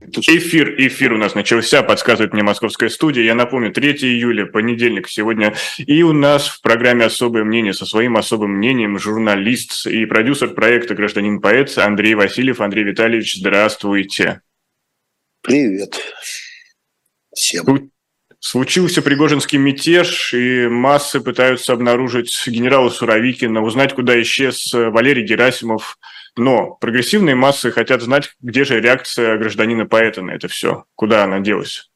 Эфир, эфир у нас начался, подсказывает мне московская студия. Я напомню, 3 июля, понедельник сегодня. И у нас в программе «Особое мнение» со своим особым мнением журналист и продюсер проекта «Гражданин-поэт» Андрей Васильев. Андрей Витальевич, здравствуйте. Привет всем. Случился Пригожинский мятеж, и массы пытаются обнаружить генерала Суровикина, узнать, куда исчез Валерий Герасимов – но прогрессивные массы хотят знать, где же реакция гражданина-поэта на это все, куда она делась.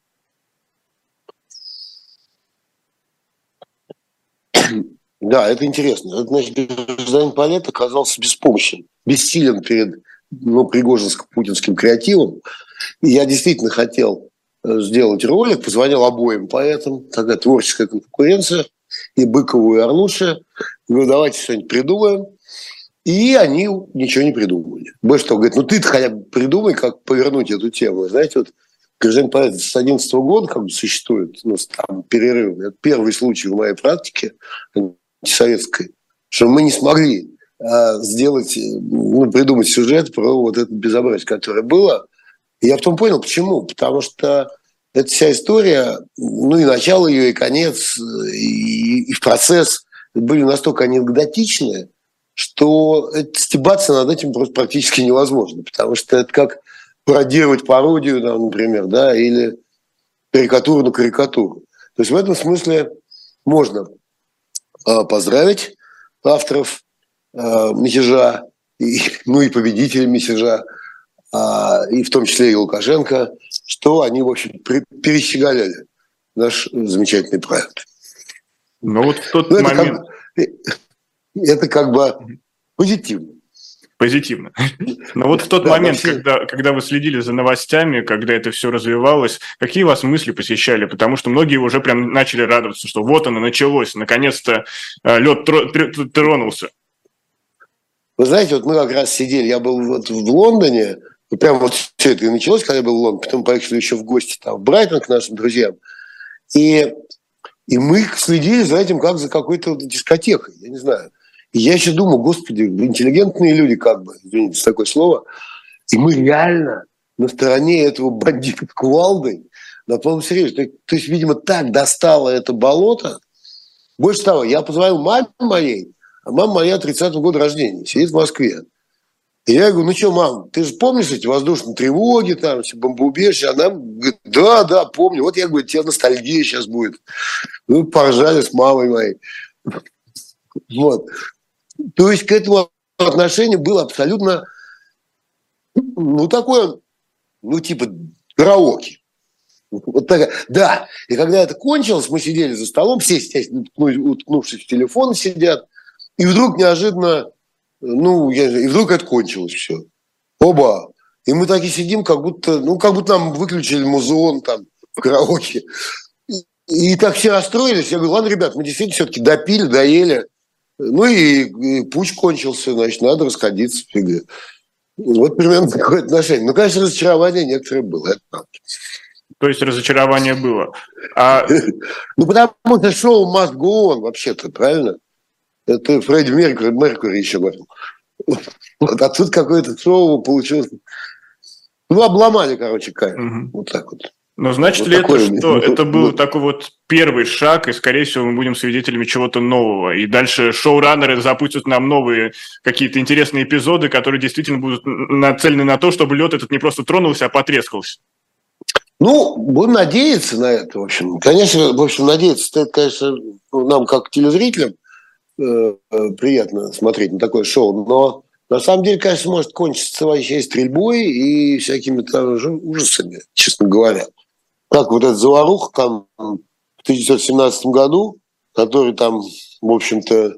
Да, это интересно. Значит, гражданин поэт оказался беспомощен, бессилен перед ну, пригожинско-путинским креативом. И я действительно хотел э, сделать ролик, позвонил обоим поэтам, такая творческая конкуренция, и Быкову, и Арнуше. Говорю, давайте что-нибудь придумаем. И они ничего не придумали. Больше того, говорит, ну ты хотя бы придумай, как повернуть эту тему. Знаете, вот гражданин поэт с 11 года как бы существует, ну, там, перерыв. Это первый случай в моей практике антисоветской, что мы не смогли а, сделать, ну, придумать сюжет про вот это безобразие, которое было. И я потом понял, почему. Потому что эта вся история, ну и начало ее, и конец, и, и процесс были настолько анекдотичные, что стебаться над этим просто практически невозможно, потому что это как пародировать пародию, там, например, да, или карикатуру на карикатуру. То есть в этом смысле можно э, поздравить авторов э, мятежа, и, ну и победителей мятежа, э, и в том числе и Лукашенко, что они, в общем, перещеголяли наш замечательный проект. Ну вот в тот ну, момент... Как это как бы позитивно. Позитивно. Но вот в тот да, момент, все... когда, когда вы следили за новостями, когда это все развивалось, какие вас мысли посещали? Потому что многие уже прям начали радоваться, что вот оно началось, наконец-то э, лед тронулся. Вы знаете, вот мы как раз сидели, я был вот в Лондоне, и прям вот все это и началось, когда я был в Лондоне, потом поехали еще в гости там, в Брайтон к нашим друзьям. И, и мы следили за этим как за какой-то дискотекой, я не знаю. Я еще думаю, господи, интеллигентные люди как бы, извините такое слово, и мы реально на стороне этого бандита кувалдой на полном серьезе. То, то есть, видимо, так достало это болото. Больше того, я позвонил маме моей, а мама моя 30-го года рождения, сидит в Москве. И я говорю, ну что, мам, ты же помнишь эти воздушные тревоги, там, все бомбоубежища? Она говорит, да, да, помню. Вот я говорю, тебе ностальгия сейчас будет. Ну, поржали с мамой моей. Вот. То есть к этому отношение было абсолютно, ну, такое, ну, типа караоке. Вот так, да, и когда это кончилось, мы сидели за столом, все, естественно, уткнувшись в телефон сидят, и вдруг неожиданно, ну, я, и вдруг это кончилось все. Оба. И мы так и сидим, как будто, ну, как будто нам выключили музеон там в караоке. И, и так все расстроились. Я говорю, ладно, ребят, мы действительно все-таки допили, доели. Ну и, и путь кончился, значит, надо расходиться. Фига. Вот примерно такое отношение. Ну, конечно, разочарование некоторое было, это правда. То есть разочарование было. А... Ну, потому что шоу must go on, вообще-то, правильно? Это Фредди Меркьюри, Меркьюри еще говорил. Вот, а тут какое-то шоу получилось. Ну, обломали, короче, кайф. Угу. Вот так вот. Но значит вот ли это, что это был вот. такой вот первый шаг, и, скорее всего, мы будем свидетелями чего-то нового. И дальше шоураннеры запустят нам новые какие-то интересные эпизоды, которые действительно будут нацелены на то, чтобы лед этот не просто тронулся, а потрескался. Ну, будем надеяться на это, в общем. Конечно, в общем, надеяться, это, конечно, нам, как телезрителям, э, э, приятно смотреть на такое шоу, но на самом деле, конечно, может кончиться вообще стрельбой и всякими там ужасами, честно говоря как вот этот заварух там в 1917 году, который там, в общем-то,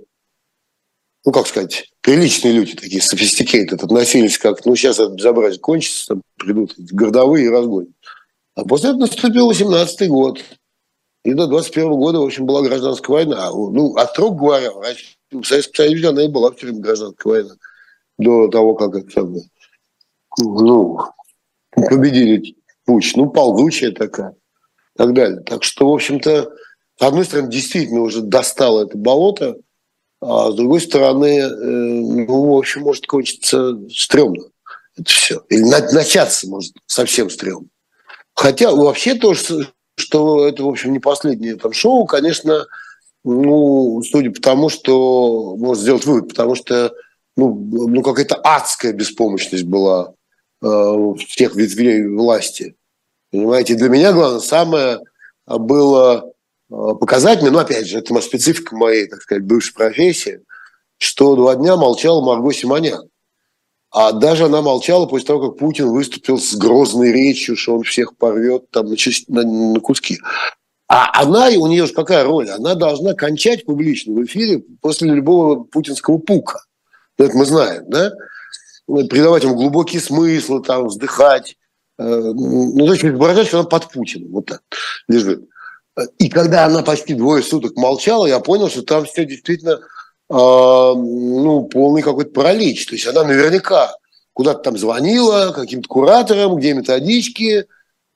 ну, как сказать, приличные люди, такие sophisticated, относились как, ну, сейчас это безобразие кончится, там придут городовые и разгонят. А после этого наступил 18 год. И до 21 года, в общем, была гражданская война. Ну, от строго говоря, в Советском Союзе она и была в тюрьме гражданская война. До того, как это, ну, победили путь, ну, ползучая такая, и так далее. Так что, в общем-то, с одной стороны, действительно уже достало это болото, а с другой стороны, э, ну, в общем, может кончиться стрёмно. Это все. Или начаться может совсем стрёмно. Хотя вообще то, что это, в общем, не последнее там шоу, конечно, ну, судя по тому, что можно сделать вывод, потому что ну, ну какая-то адская беспомощность была э, всех ветвей власти. Понимаете, для меня главное самое было э, показательно, но опять же, это специфика моей, так сказать, бывшей профессии, что два дня молчала Марго Симонян. А даже она молчала после того, как Путин выступил с грозной речью, что он всех порвет там на, на, на куски. А она, у нее же какая роль? Она должна кончать публично в эфире после любого путинского пука. Это мы знаем, да? Придавать ему глубокие смыслы, там, вздыхать. Э, ну, то есть что она под Путиным. Вот так лежит. И когда она почти двое суток молчала, я понял, что там все действительно а, ну, полный какой-то паралич. То есть она наверняка куда-то там звонила каким-то кураторам, где методички,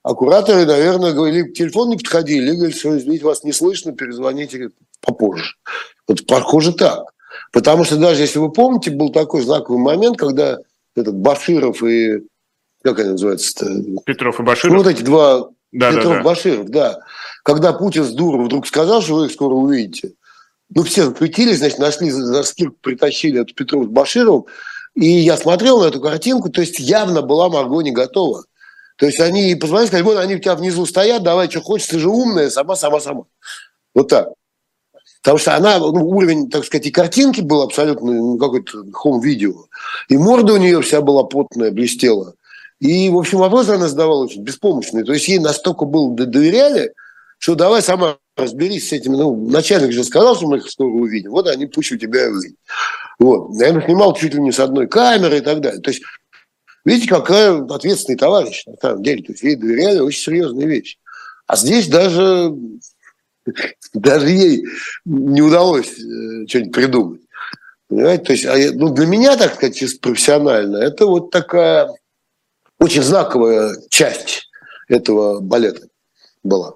а кураторы, наверное, говорили, телефон не подходили, говорили, что, извините, вас не слышно, перезвоните попозже. Вот похоже так. Потому что даже если вы помните, был такой знаковый момент, когда этот Баширов и как они называются-то? Петров и Баширов. Ну, вот эти два да, Петров, да, да. Баширов, да. Когда Путин с дуру вдруг сказал, что вы их скоро увидите, ну, все запретились, значит, нашли, за скидку притащили эту Петров с Башировым, и я смотрел на эту картинку, то есть явно была Марго не готова. То есть они позвонили, сказали, вот они у тебя внизу стоят, давай, что хочешь, ты же умная, сама, сама, сама. Вот так. Потому что она, ну, уровень, так сказать, и картинки был абсолютно ну, какой-то хом-видео. И морда у нее вся была потная, блестела. И, в общем, вопросы она задавала очень беспомощные. То есть ей настолько было доверяли, что давай сама разберись с этими. Ну, начальник же сказал, что мы их скоро увидим. Вот они пусть у тебя увидят. Вот. Наверное, снимал чуть ли не с одной камеры и так далее. То есть, видите, какая ответственный товарищ на самом деле. То есть, ей доверяли очень серьезные вещи. А здесь даже, даже ей не удалось э, что-нибудь придумать. Понимаете? То есть, а ну, для меня, так сказать, чисто профессионально, это вот такая очень знаковая часть этого балета была.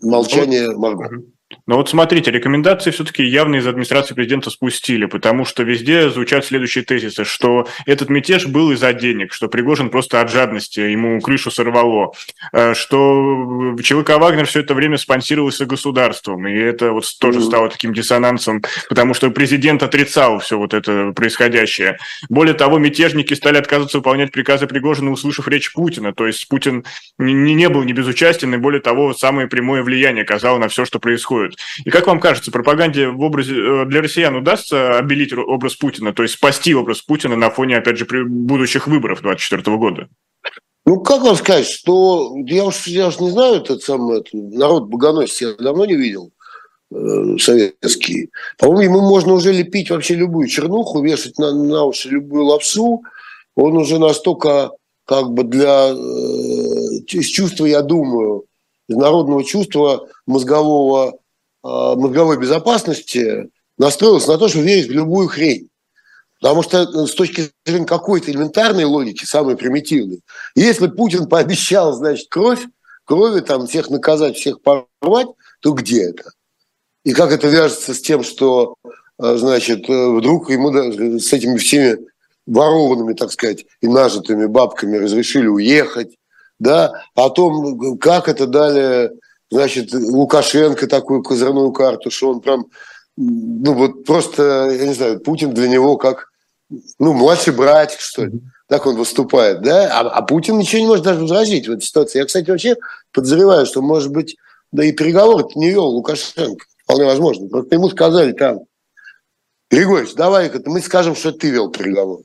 Молчание Марго. Но вот смотрите, рекомендации все-таки явно из администрации президента спустили, потому что везде звучат следующие тезисы, что этот мятеж был из-за денег, что Пригожин просто от жадности ему крышу сорвало, э, что ЧВК «Вагнер» все это время спонсировался государством, и это вот тоже стало таким диссонансом, потому что президент отрицал все вот это происходящее. Более того, мятежники стали отказываться выполнять приказы Пригожина, услышав речь Путина, то есть Путин не, не был не безучастен, и более того, самое прямое влияние оказал на все, что происходит происходит. И как вам кажется, пропаганде в образе э, для россиян удастся обелить образ Путина, то есть спасти образ Путина на фоне, опять же, будущих выборов 2024 года? Ну, как вам сказать, что я уж, я уж не знаю этот самый этот, народ богоносец, я давно не видел э, советский. По-моему, ему можно уже лепить вообще любую чернуху, вешать на, на уши любую лапсу. Он уже настолько как бы для э, чувства, я думаю, народного чувства мозгового мозговой безопасности настроился на то, что верить в любую хрень. Потому что э, с точки зрения какой-то элементарной логики, самой примитивной, если Путин пообещал, значит, кровь, крови там всех наказать, всех порвать, то где это? И как это вяжется с тем, что, э, значит, вдруг ему с этими всеми ворованными, так сказать, и нажитыми бабками разрешили уехать, да, о том, как это далее значит, Лукашенко такую козырную карту, что он прям, ну вот просто, я не знаю, Путин для него как, ну, младший братик, что ли. Так он выступает, да? А, а Путин ничего не может даже возразить в этой ситуации. Я, кстати, вообще подозреваю, что, может быть, да и переговоры не вел Лукашенко. Вполне возможно. Просто ему сказали там, Григорьевич, давай-ка мы скажем, что ты вел переговоры.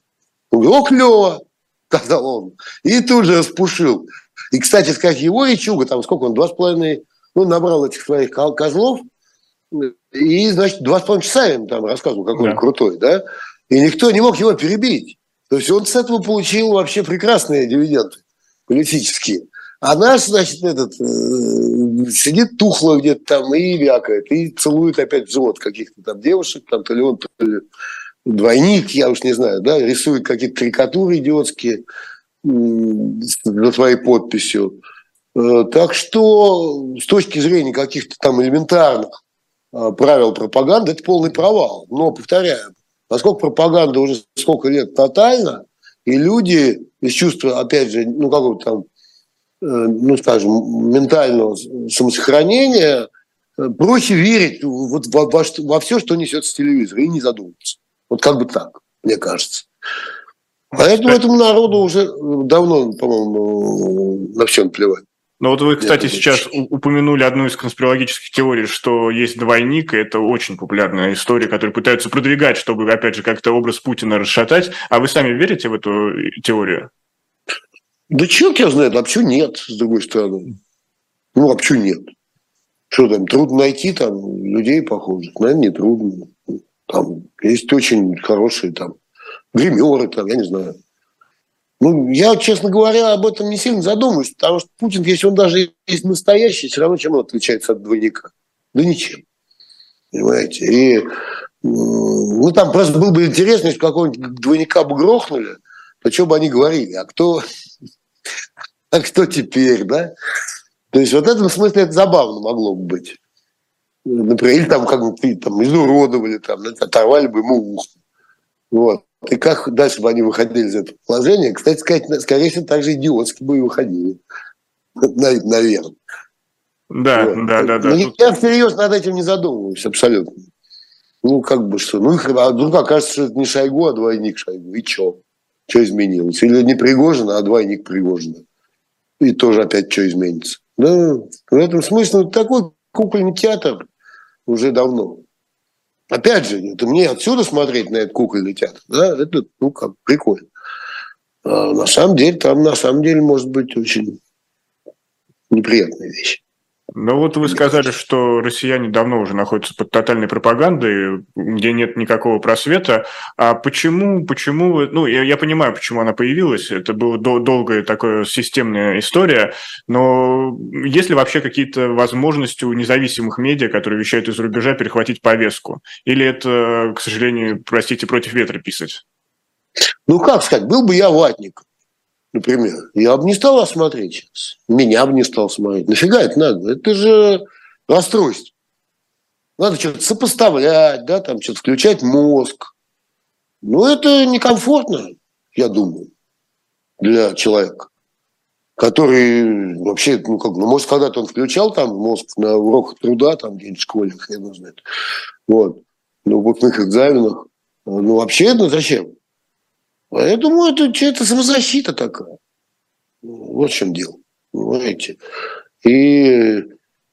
Он говорит, о, клево, сказал он. И тут же распушил. И, кстати сказать, его и Чуга, там сколько он, два с половиной ну, набрал этих своих козлов, и, значит, два с половиной часа им там рассказывал, какой да. он крутой, да, и никто не мог его перебить. То есть он с этого получил вообще прекрасные дивиденды политические. А наш, значит, этот э, сидит тухло где-то там и вякает, и целует опять взвод каких-то там девушек, там то ли он, то ли двойник, я уж не знаю, да, рисует какие-то карикатуры идиотские э, за своей подписью. Э, так что с точки зрения каких-то там элементарных э, правил пропаганды, это полный провал. Но, повторяю, поскольку пропаганда уже сколько лет тотальна, и люди из чувства, опять же, ну, какого-то там, э, ну, скажем, ментального самосохранения, проще верить вот во, во, во все, что несет с телевизора, и не задумываться. Вот как бы так, мне кажется. Поэтому этому народу уже давно, по-моему, на все наплевать. Но вот вы, кстати, сейчас упомянули одну из конспирологических теорий, что есть двойник, и это очень популярная история, которую пытаются продвигать, чтобы, опять же, как-то образ Путина расшатать. А вы сами верите в эту теорию? Да черт я знаю, а почему нет, с другой стороны? Ну, а почему нет? Что там, трудно найти там людей похожих? Наверное, не трудно. Там есть очень хорошие там гримеры, там, я не знаю. Ну, я, честно говоря, об этом не сильно задумываюсь, потому что Путин, если он даже есть настоящий, все равно чем он отличается от двойника? Да ничем. Понимаете? И ну, там просто было бы интересно, если какого-нибудь двойника бы грохнули, то что бы они говорили? А кто, а кто теперь, да? То есть вот в этом смысле это забавно могло бы быть. Например, или там как бы там изуродовали, там, оторвали бы ему ухо. Вот. И как дальше бы они выходили из этого положения? Кстати сказать, скорее всего, так же идиотски бы и выходили. Наверное. Да, вот. да, да, да. Но Тут... я всерьез над этим не задумываюсь абсолютно. Ну, как бы что. Ну, а вдруг окажется, что это не Шойгу, а двойник Шойгу. И что? Что изменилось? Или не Пригожина, а двойник Пригожина. И тоже опять что изменится. Да, в этом смысле ну, такой кукольный театр уже давно. Опять же, это мне отсюда смотреть на этот кукольный театр, да, это, ну, как, прикольно. А на самом деле, там на самом деле может быть очень неприятная вещь. Ну вот вы сказали, что россияне давно уже находятся под тотальной пропагандой, где нет никакого просвета. А почему, почему, ну я, я понимаю, почему она появилась, это была дол- долгая такая системная история, но есть ли вообще какие-то возможности у независимых медиа, которые вещают из рубежа, перехватить повестку? Или это, к сожалению, простите, против ветра писать? Ну как сказать, был бы я ватник, например, я бы не стал осмотреть сейчас. Меня бы не стал смотреть. Нафига это надо? Это же расстройство. Надо что-то сопоставлять, да, там что-то включать мозг. Ну, это некомфортно, я думаю, для человека, который вообще, ну, как, ну, может, когда-то он включал там мозг на уроках труда, там где-нибудь в школе, хрен знает. Вот. На выпускных экзаменах. Ну, вообще, это зачем? А я думаю, это, это самозащита такая. Вот в чем дело. Понимаете? И,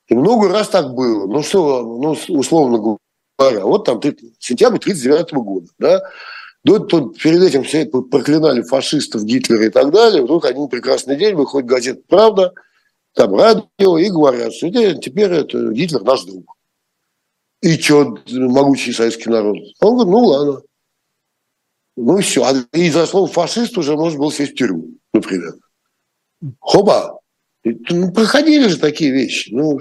и много раз так было. Ну что, ну, условно говоря, вот там сентябрь 39 года, да, до, то, перед этим все проклинали фашистов, Гитлера и так далее. Вдруг один прекрасный день выходит газета «Правда», там радио, и говорят, что теперь это Гитлер наш друг. И что, могучий советский народ? Он говорит, ну ладно. Ну все. А и за слово фашист уже можно было сесть в тюрьму, например. Хоба. Ну, проходили же такие вещи. Ну,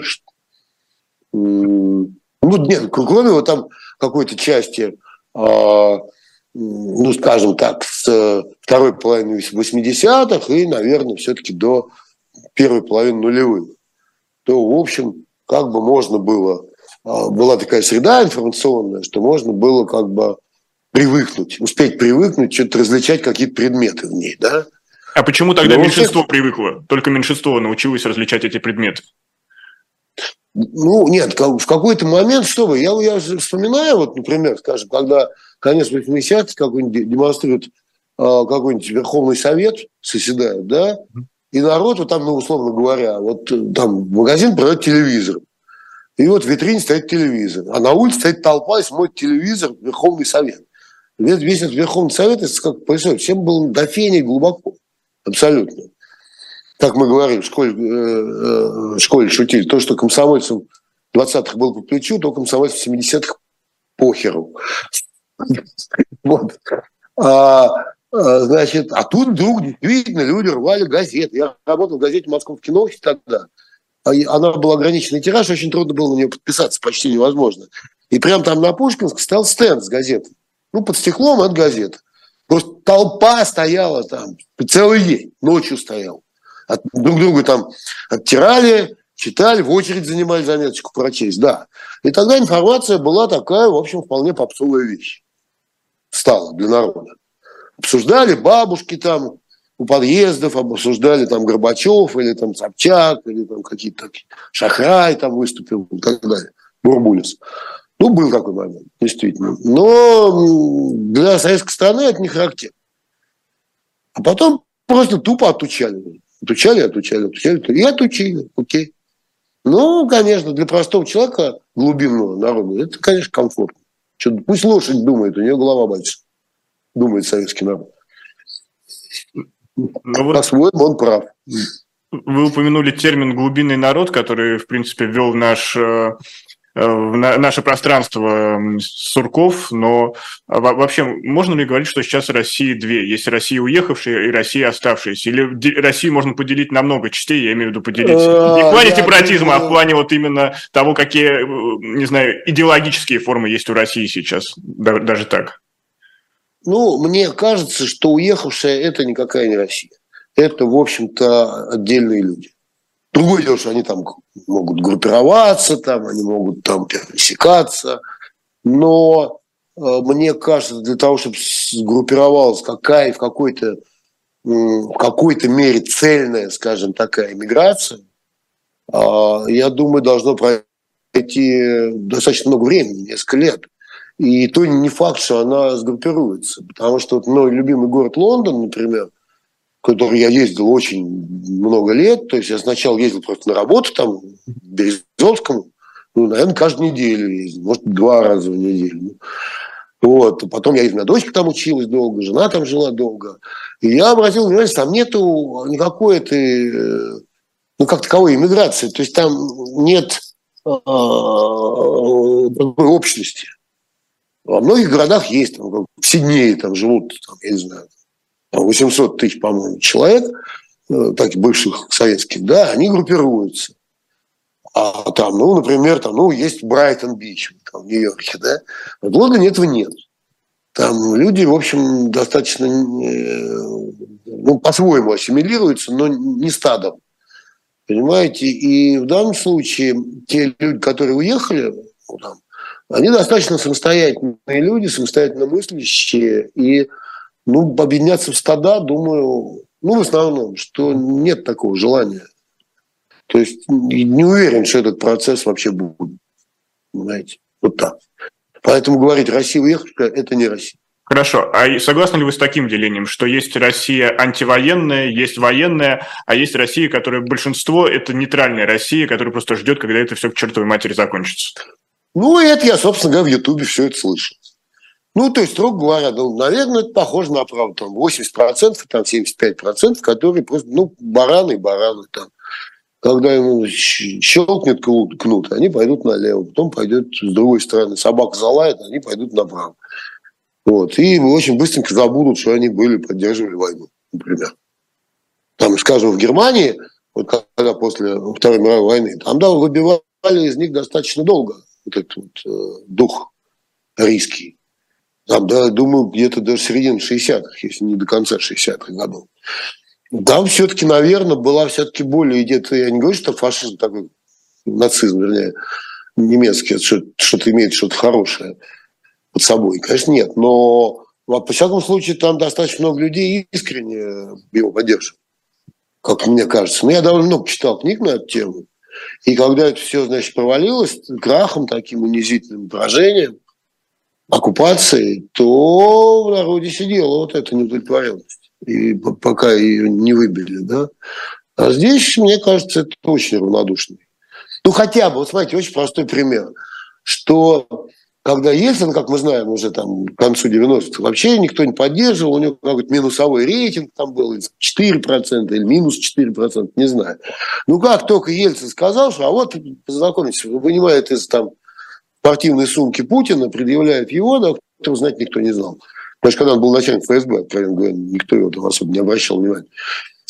ну нет, кроме вот там какой-то части, э, ну, скажем так, с второй половины 80-х и, наверное, все-таки до первой половины нулевых, то, в общем, как бы можно было, э, была такая среда информационная, что можно было как бы привыкнуть, успеть привыкнуть, что-то различать какие-то предметы в ней, да? А почему тогда Но меньшинство всех... привыкло? Только меньшинство научилось различать эти предметы? Ну, нет, в какой-то момент, что вы, я, я вспоминаю, вот, например, скажем, когда конец 80-х какой-нибудь демонстрирует а, какой-нибудь Верховный Совет, соседает, да, и народ, вот там, ну, условно говоря, вот там магазин продает телевизор, и вот в витрине стоит телевизор, а на улице стоит толпа и смотрит телевизор Верховный Совет. Весь этот Верховный Совет, это как происходит, всем было до фени глубоко, абсолютно. Как мы говорим в школе, э, э, в школе шутили, то, что комсомольцам 20-х было по плечу, то комсомольцам 70-х похеру. Вот. А, а, значит, а тут вдруг действительно люди рвали газеты. Я работал в газете «Московский новости» тогда. А она была ограниченный тираж, очень трудно было на нее подписаться, почти невозможно. И прямо там на Пушкинск стал стенд с газетой. Ну, под стеклом от газеты. Просто толпа стояла там целый день, ночью стоял. От, друг друга там оттирали, читали, в очередь занимали заметочку прочесть, да. И тогда информация была такая, в общем, вполне попсовая вещь. Стала для народа. Обсуждали бабушки там, у подъездов обсуждали там Горбачев или там Собчак, или там какие-то Шахрай там выступил и так далее, Бурбулис. Ну, был такой момент, действительно. Но для советской страны это не характерно. А потом просто тупо отучали. Отучали, отучали, отучали. И отучили, окей. Ну, конечно, для простого человека, глубинного народа, это, конечно, комфортно. Что, пусть лошадь думает, у нее голова больше. Думает советский народ. Ну, вот... По-своему он прав. Вы упомянули термин «глубинный народ», который, в принципе, ввел наш э, в наше пространство Сурков, но вообще можно ли говорить, что сейчас России две? Есть Россия уехавшая и Россия оставшаяся? Или Россию можно поделить на много частей, я имею в виду поделить не в плане сепаратизма, а в плане вот именно того, какие, не знаю, идеологические формы есть у России сейчас, даже так? Ну, мне кажется, что уехавшая – это никакая не Россия. Это, в общем-то, отдельные люди. Другое дело, что они там могут группироваться, там, они могут там пересекаться, но э, мне кажется, для того, чтобы сгруппировалась какая в какой-то в какой-то мере цельная, скажем, такая иммиграция, э, я думаю, должно пройти достаточно много времени, несколько лет. И то не факт, что она сгруппируется. Потому что вот мой любимый город Лондон, например – который я ездил очень много лет. То есть я сначала ездил просто на работу там, в Березовском, ну, наверное, каждую неделю ездил, может, два раза в неделю. Вот. Потом я, у меня дочка там училась долго, жена там жила долго. И я обратил внимание, там нету никакой этой, э, ну, как таковой иммиграции. То есть там нет э, такой общности. Во многих городах есть, там, в Сиднее там живут, там, я не знаю, 800 тысяч, по-моему, человек, э, таких бывших советских, да, они группируются. А там, ну, например, там, ну, есть Брайтон-Бич в Нью-Йорке, да. В Лондоне этого нет. Там люди, в общем, достаточно, э, ну, по-своему ассимилируются, но не стадом. Понимаете? И в данном случае те люди, которые уехали, ну, там, они достаточно самостоятельные люди, самостоятельно мыслящие, и ну, объединяться в стада, думаю, ну, в основном, что нет такого желания. То есть не уверен, что этот процесс вообще будет. Понимаете? Вот так. Поэтому говорить «Россия уехавшая» – это не Россия. Хорошо. А согласны ли вы с таким делением, что есть Россия антивоенная, есть военная, а есть Россия, которая большинство – это нейтральная Россия, которая просто ждет, когда это все к чертовой матери закончится? Ну, это я, собственно говоря, в Ютубе все это слышал. Ну, то есть, строго говоря, ну, наверное, это похоже на правду. Там 80%, там 75%, которые просто, ну, бараны, бараны там. Когда ему щелкнет кнут, они пойдут налево, потом пойдет с другой стороны. Собака залает, они пойдут направо. Вот. И очень быстренько забудут, что они были, поддерживали войну, например. Там, скажем, в Германии, вот когда после Второй мировой войны, там, да, выбивали из них достаточно долго вот этот вот, э, дух рийский. Там, да, думаю, где-то до середины 60-х, если не до конца 60-х годов. Там все-таки, наверное, была все-таки более где-то, я не говорю, что фашизм такой, нацизм, вернее, немецкий, что-то имеет что-то хорошее под собой. Конечно, нет. Но, во всяком случае, там достаточно много людей искренне его поддерживают, как мне кажется. Но я довольно много читал книг на эту тему. И когда это все, значит, провалилось крахом таким унизительным поражением, оккупации, то в народе сидела вот эта неудовлетворенность. И пока ее не выбили, да. А здесь, мне кажется, это очень равнодушный. Ну, хотя бы, вот смотрите, очень простой пример, что когда Ельцин, как мы знаем, уже там к концу 90-х вообще никто не поддерживал, у него какой-то минусовой рейтинг там был, 4% или минус 4%, не знаю. Ну, как только Ельцин сказал, что а вот, познакомьтесь, вы понимаете, из там спортивной сумки Путина, предъявляют его, да, этого знать никто не знал. Даже когда он был начальник ФСБ, откровенно говоря, никто его там особо не обращал внимания.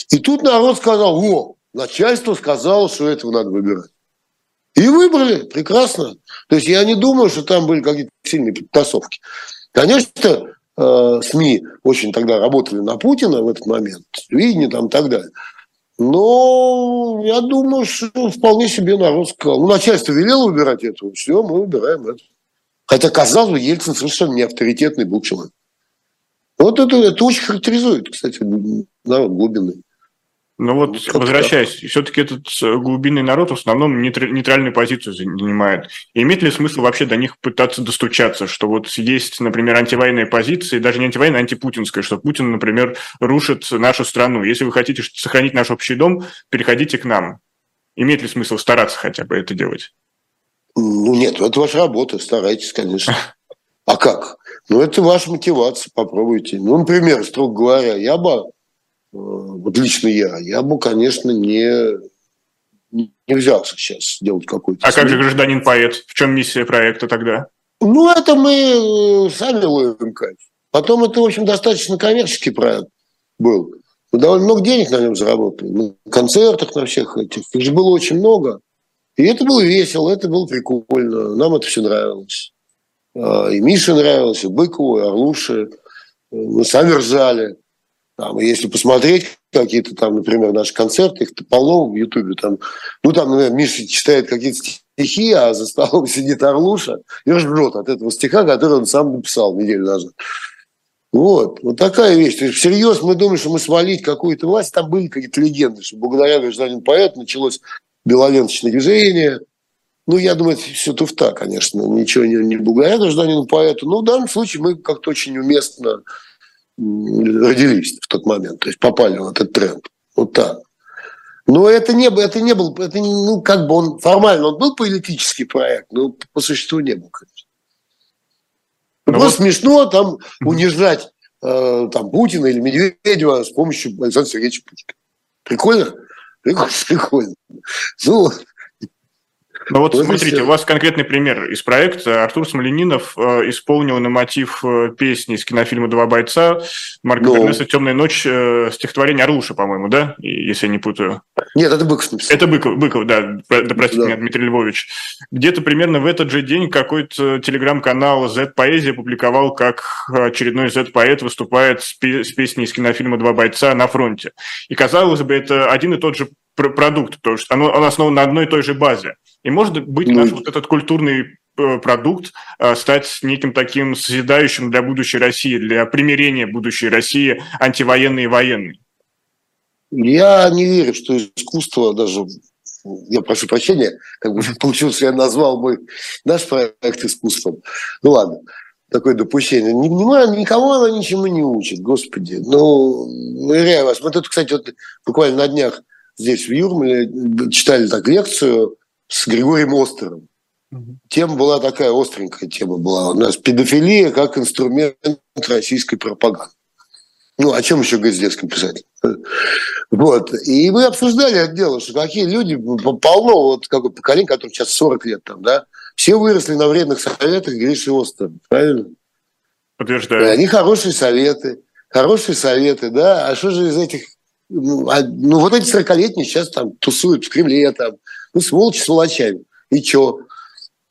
И тут народ сказал, о, начальство сказало, что этого надо выбирать. И выбрали, прекрасно. То есть я не думаю, что там были какие-то сильные подтасовки. Конечно, э, СМИ очень тогда работали на Путина в этот момент, видение там и так далее. Но я думаю, что вполне себе народ сказал. Ну, начальство велело выбирать этого, все, мы выбираем это. Хотя, казалось бы, Ельцин совершенно не авторитетный был человек. Вот это, это очень характеризует, кстати, народ глубинный. Ну вот, ну, возвращаясь, так. все-таки этот э, глубинный народ в основном нейтральную позицию занимает. И имеет ли смысл вообще до них пытаться достучаться, что вот есть, например, антивоенные позиции, даже не антивоенная, а антипутинская, что Путин, например, рушит нашу страну. Если вы хотите сохранить наш общий дом, переходите к нам. Имеет ли смысл стараться хотя бы это делать? Ну нет, это ваша работа, старайтесь, конечно. А как? Ну, это ваша мотивация, попробуйте. Ну, например, строго говоря, я бы вот лично я, я бы, конечно, не, не взялся сейчас делать какой-то... А как же гражданин-поэт? В чем миссия проекта тогда? Ну, это мы э, сами ловим кайф. Потом это, в общем, достаточно коммерческий проект был. Мы довольно много денег на нем заработали. На концертах, на всех этих. Их же было очень много. И это было весело, это было прикольно. Нам это все нравилось. А, и Мише нравилось, и Быкову, и Орлуше. Мы сами ржали. Там, если посмотреть какие-то там, например, наши концерты, их полно в Ютубе. Там, ну, там, например, Миша читает какие-то стихи, а за столом сидит Орлуша и ржет от этого стиха, который он сам написал неделю назад. Вот, вот такая вещь. То есть всерьез мы думаем, что мы свалить какую-то власть. Там были какие-то легенды, что благодаря гражданину поэту началось белоленточное движение. Ну, я думаю, это все туфта, конечно. Ничего не, не благодаря гражданину поэту. Но в данном случае мы как-то очень уместно родились в тот момент, то есть попали в этот тренд. Вот так. Но это не, это не был, это, ну, как бы он формально, он был политический проект, но по существу не был, конечно. Ну, Просто вот... смешно там унижать э, там, Путина или Медведева с помощью Александра Сергеевича Путина. Прикольно? Прикольно. Прикольно. Ну, ну вот Тоже смотрите, у вас конкретный пример из проекта. Артур Смоленинов э, исполнил на мотив э, песни из кинофильма «Два бойца» Марка ну. Бернеса «Темная ночь» э, стихотворение Орлуша, по-моему, да? Если я не путаю. Нет, это Быков написал. Это Быков, Быков да, да простите да. меня, Дмитрий Львович. Где-то примерно в этот же день какой-то телеграм-канал Z-поэзия публиковал, как очередной Z-поэт выступает с, песней из кинофильма «Два бойца» на фронте. И казалось бы, это один и тот же продукт, то есть оно, оно основано на одной и той же базе. И может быть ну, наш вот этот культурный э, продукт э, стать неким таким созидающим для будущей России, для примирения будущей России антивоенной и военной? Я не верю, что искусство даже я прошу прощения, как бы получилось, что я назвал мой наш проект искусством. Ну ладно, такое допущение. Не, не, никого она ничему не учит, господи. Ну, уверяю вас. Мы тут, кстати, вот буквально на днях здесь, в Юрмале, читали так лекцию с Григорием Остером. Тема была такая, остренькая тема была. У нас педофилия как инструмент российской пропаганды. Ну, о чем еще говорить детском писатель? Вот. И мы обсуждали это дело, что какие люди, полно вот какое поколение, которое сейчас 40 лет там, да, все выросли на вредных советах Гриши Остера, правильно? Подтверждаю. И они хорошие советы, хорошие советы, да. А что же из этих ну, а, ну, вот эти 40-летние сейчас там тусуют в Кремле, там, ну, сволочи сволочами. И чё?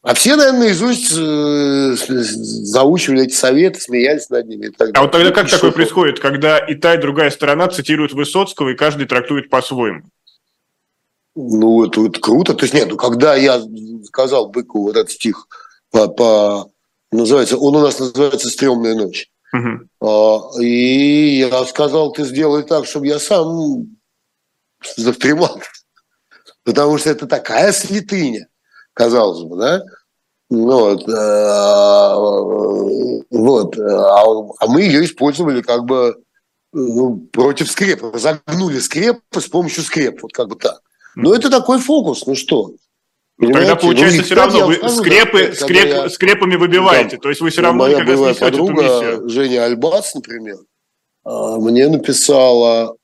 А все, наверное, наизусть э, заучивали эти советы, смеялись над ними. И так далее. А вот тогда как такое происходит, когда и та, и другая сторона цитируют Высоцкого, и каждый трактует по-своему? Ну, это, это круто. То есть, нет, ну, когда я сказал Быкову вот этот стих по, по называется, он у нас называется «Стремная ночь». Угу. И я сказал, ты сделай так, чтобы я сам завтремал. Потому что это такая святыня, казалось бы, да? Вот, а, вот. А, а мы ее использовали как бы ну, против скрепа. Загнули скреп с помощью скреп, вот как бы так. Но это такой фокус, ну что? Понимаете? Тогда получается ну, все равно вы скрепы, да, скреп, я, скрепами выбиваете. Да, то есть вы все равно моя никогда не подруга. Женя Альбац, например, а, мне написала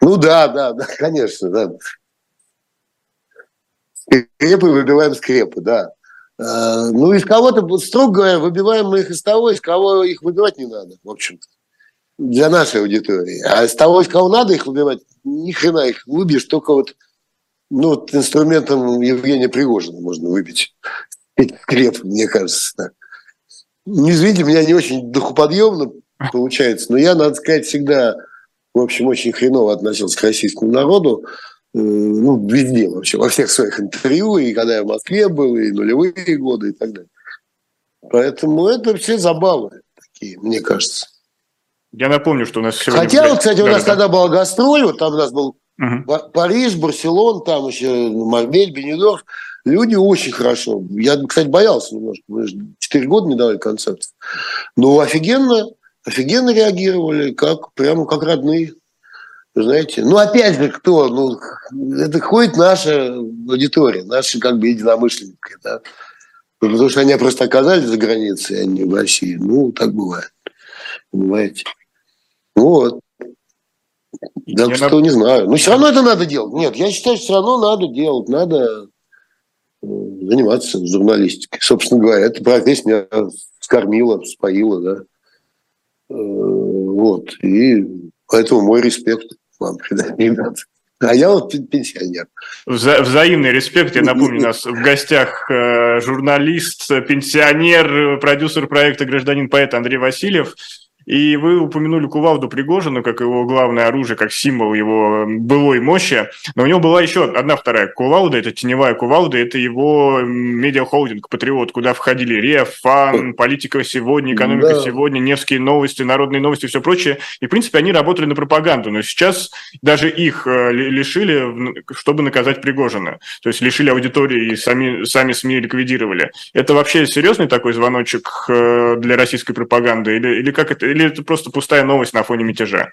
Ну да, да, да, конечно, да. Скрепы выбиваем скрепы, да. А, ну, из кого-то, строго говоря, выбиваем мы их из того, из кого их выбивать не надо, в общем-то для нашей аудитории. А с того, из кого надо их выбивать, ни хрена их выбьешь, только вот, ну, вот инструментом Евгения Пригожина можно выбить. Скреп, мне кажется. Так. Не извините, меня не очень духоподъемно получается, но я, надо сказать, всегда, в общем, очень хреново относился к российскому народу. Э, ну, везде вообще, во всех своих интервью, и когда я в Москве был, и нулевые годы, и так далее. Поэтому это все забавы такие, мне кажется. Я напомню, что у нас сегодня... Хотя, вот, кстати, у нас тогда была гастроль, вот там у нас был угу. Париж, Барселон, там еще Марбель, Бенедорф. Люди очень хорошо. Я, кстати, боялся немножко. Мы же 4 года не давали концертов. Но офигенно, офигенно реагировали, как, прямо как родные. Знаете, ну опять же, кто? Ну, это ходит наша аудитория, наши как бы единомышленники, да. Потому что они просто оказались за границей, а не в России. Ну, так бывает. Понимаете? Вот. Так я что нап... не знаю. Но все равно это надо делать. Нет, я считаю, что все равно надо делать. Надо э, заниматься журналистикой. Собственно говоря, эта профессия меня скормила, споила, да. Э, вот. И поэтому мой респект вам, ребята. А я вот пенсионер. Вза- взаимный респект. Я напомню, у нас в гостях э, журналист, пенсионер, продюсер проекта «Гражданин поэт» Андрей Васильев. И вы упомянули кувалду Пригожина как его главное оружие, как символ его былой мощи. Но у него была еще одна вторая кувалда, это теневая кувалда, это его медиахолдинг «Патриот», куда входили РЕФ, ФАН, «Политика сегодня», «Экономика да. сегодня», «Невские новости», «Народные новости» и все прочее. И, в принципе, они работали на пропаганду, но сейчас даже их э, лишили, чтобы наказать Пригожина. То есть лишили аудитории и сами, сами СМИ ликвидировали. Это вообще серьезный такой звоночек э, для российской пропаганды? Или, или как это? Или это просто пустая новость на фоне мятежа?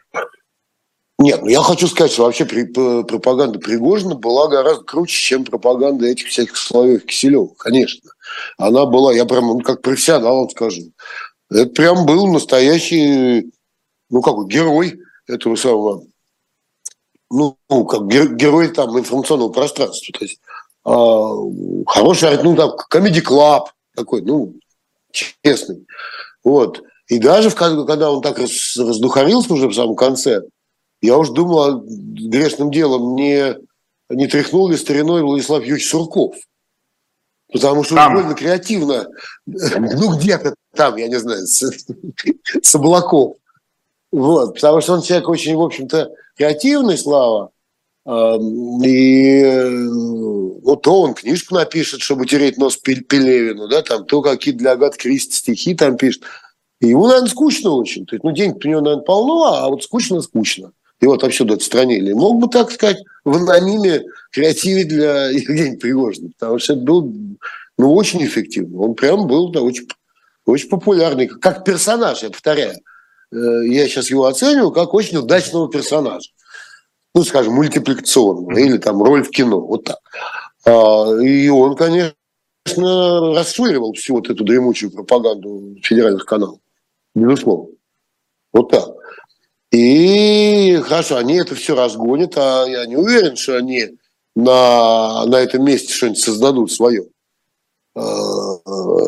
Нет, ну я хочу сказать, что вообще пропаганда Пригожина была гораздо круче, чем пропаганда этих всяких Соловьев Киселев, конечно. Она была, я прям ну, как профессионал вам скажу, это прям был настоящий, ну какой, герой этого самого, ну, как герой там информационного пространства. То есть э, хороший, ну, там, комедий-клаб такой, ну, честный. Вот. И даже когда он так раздухарился уже в самом конце, я уж думал, грешным делом не, не тряхнул ли стариной Владислав Юрьевич Сурков. Потому что там. довольно креативно, ну где-то там, я не знаю, с, с облаков. Вот, потому что он человек очень, в общем-то, креативный, Слава. И ну, то он книжку напишет, чтобы тереть нос Пелевину, да, там, то какие для Агат Кристи стихи там пишет. И ему, наверное, скучно очень. То есть, ну, денег у него, наверное, полно, а вот скучно-скучно. Его отовсюду отстранили. Мог бы, так сказать, в анониме креативить для Евгения Пригожина, потому что это был ну, очень эффективно. Он прям был да, очень, очень популярный, как персонаж, я повторяю. Э, я сейчас его оцениваю как очень удачного персонажа. Ну, скажем, мультипликационного, или там роль в кино, вот так. А, и он, конечно, расшвыривал всю вот эту дремучую пропаганду федеральных каналов. Безусловно. Вот так. И хорошо, они это все разгонят, а я не уверен, что они на, на этом месте что-нибудь создадут свое. Э,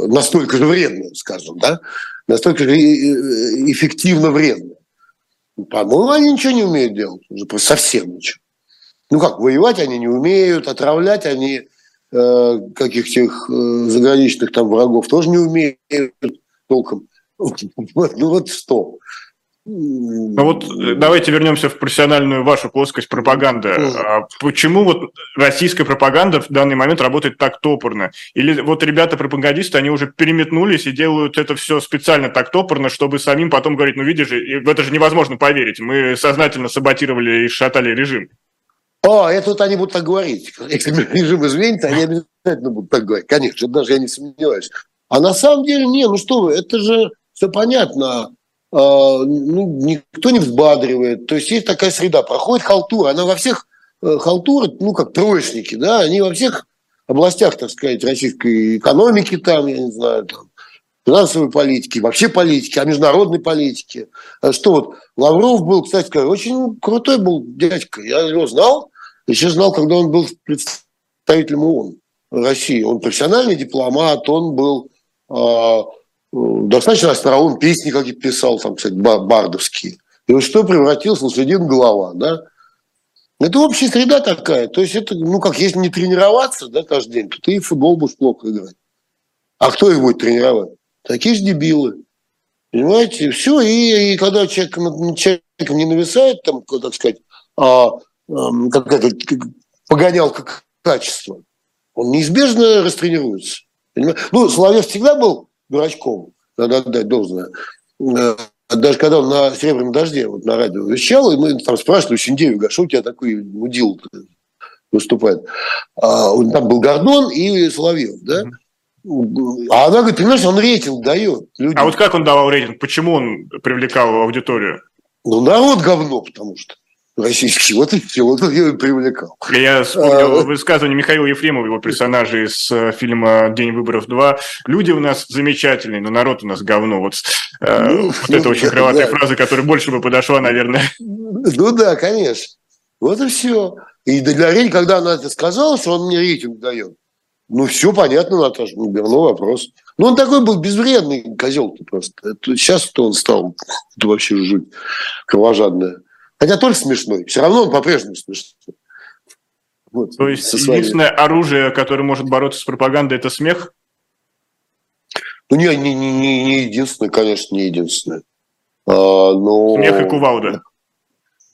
настолько же вредное, скажем, да? Настолько же эффективно вредное. По-моему, они ничего не умеют делать. Уже просто совсем ничего. Ну как, воевать они не умеют, отравлять они э, каких-то э, заграничных там врагов тоже не умеют толком. Ну вот что? Ну вот э, давайте вернемся в профессиональную вашу плоскость пропаганды. А почему вот российская пропаганда в данный момент работает так топорно? Или вот ребята-пропагандисты, они уже переметнулись и делают это все специально так топорно, чтобы самим потом говорить, ну видишь, в это же невозможно поверить, мы сознательно саботировали и шатали режим. О, это вот они будут так говорить. Если режим изменится, они обязательно будут так говорить. Конечно, даже я не сомневаюсь. А на самом деле, не, ну что вы, это же все понятно. А, ну, никто не взбадривает. То есть есть такая среда, проходит халтура. Она во всех э, халтуры, ну, как троечники, да, они во всех областях, так сказать, российской экономики там, я не знаю, там, финансовой политики, вообще политики, а международной политики. Что вот, Лавров был, кстати очень крутой был дядька. Я его знал, еще знал, когда он был представителем ООН России. Он профессиональный дипломат, он был а, достаточно остроум, песни какие-то писал, там, кстати, бардовские. И вот что превратился один голова, да? Это общая среда такая. То есть это, ну как, если не тренироваться, да, каждый день, то ты и в футбол будешь плохо играть. А кто их будет тренировать? Такие же дебилы. Понимаете? Все, и, и когда человек, человек не нависает, там, так сказать, а, а, как это, погонял как качество, он неизбежно растренируется. Понимаете? Ну, Соловьев всегда был дурачком, надо отдать должное. даже когда он на «Серебряном дожде» вот на радио вещал, и мы там спрашивали Синдеева, что у тебя такой мудил выступает? А, там был Гордон и Соловьев, да? А она говорит, понимаешь, он рейтинг дает. Людям. А вот как он давал рейтинг? Почему он привлекал аудиторию? Ну, народ говно, потому что российский. Вот и все, вот и привлекал. Я вспомнил а, высказывание Михаила Ефремова, его персонажа из э, фильма «День выборов 2». Люди у нас замечательные, но народ у нас говно. Вот, э, ну, вот ну, это очень крылатая да. фраза, которая больше бы подошла, наверное. Ну да, конечно. Вот и все. И для Рей, когда она это сказала, что он мне рейтинг дает, ну, все понятно, Наташа, ну, верно вопрос. Ну, он такой был безвредный козел-то просто. Это, сейчас-то он стал это вообще жуть кровожадная. Хотя тоже смешной. Все равно он по-прежнему смешной. Вот, То есть единственное оружие, которое может бороться с пропагандой, это смех? Ну, не, не, не, не единственное, конечно, не единственное. А, но... Смех и кувалда.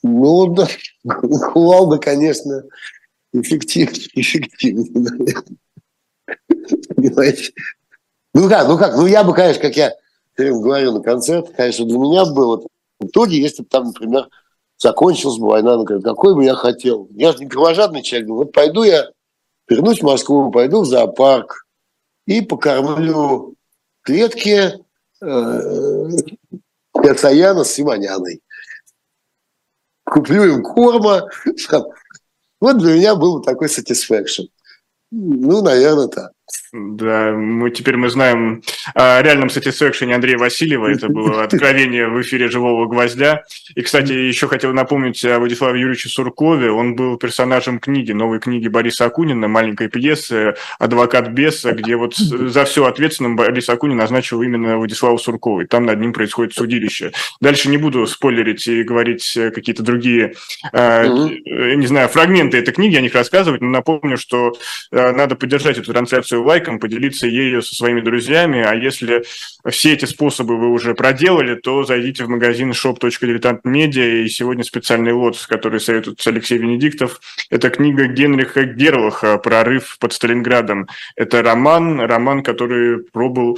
Ну, да, кувалда, конечно, эффективнее, эффективнее, Понимаете? Ну как, ну как, ну я бы, конечно, как я говорю на концерт, конечно, для меня было в итоге, если бы там, например, закончилась бы война, ну, какой бы я хотел. Я же не кровожадный человек, вот пойду я, вернусь в Москву, пойду в зоопарк и покормлю клетки э, Яцаяна с Симоняной. Куплю им корма. Вот для меня был такой satisfaction. Ну, наверное, так. Да, мы теперь мы знаем о реальном satisfaction Андрея Васильева. Это было откровение в эфире «Живого гвоздя». И, кстати, еще хотел напомнить о Владиславе Юрьевиче Суркове. Он был персонажем книги, новой книги Бориса Акунина, маленькой пьесы «Адвокат беса», где вот за все ответственным Борис Акунин назначил именно Владиславу Суркову. И там над ним происходит судилище. Дальше не буду спойлерить и говорить какие-то другие, э, не знаю, фрагменты этой книги, о них рассказывать, но напомню, что э, надо поддержать эту трансляцию лайком, поделиться ею со своими друзьями. А если все эти способы вы уже проделали, то зайдите в магазин shop.diletant.media. И сегодня специальный лот, который советует Алексей Венедиктов. Это книга Генриха Герлаха «Прорыв под Сталинградом». Это роман, роман, который пробыл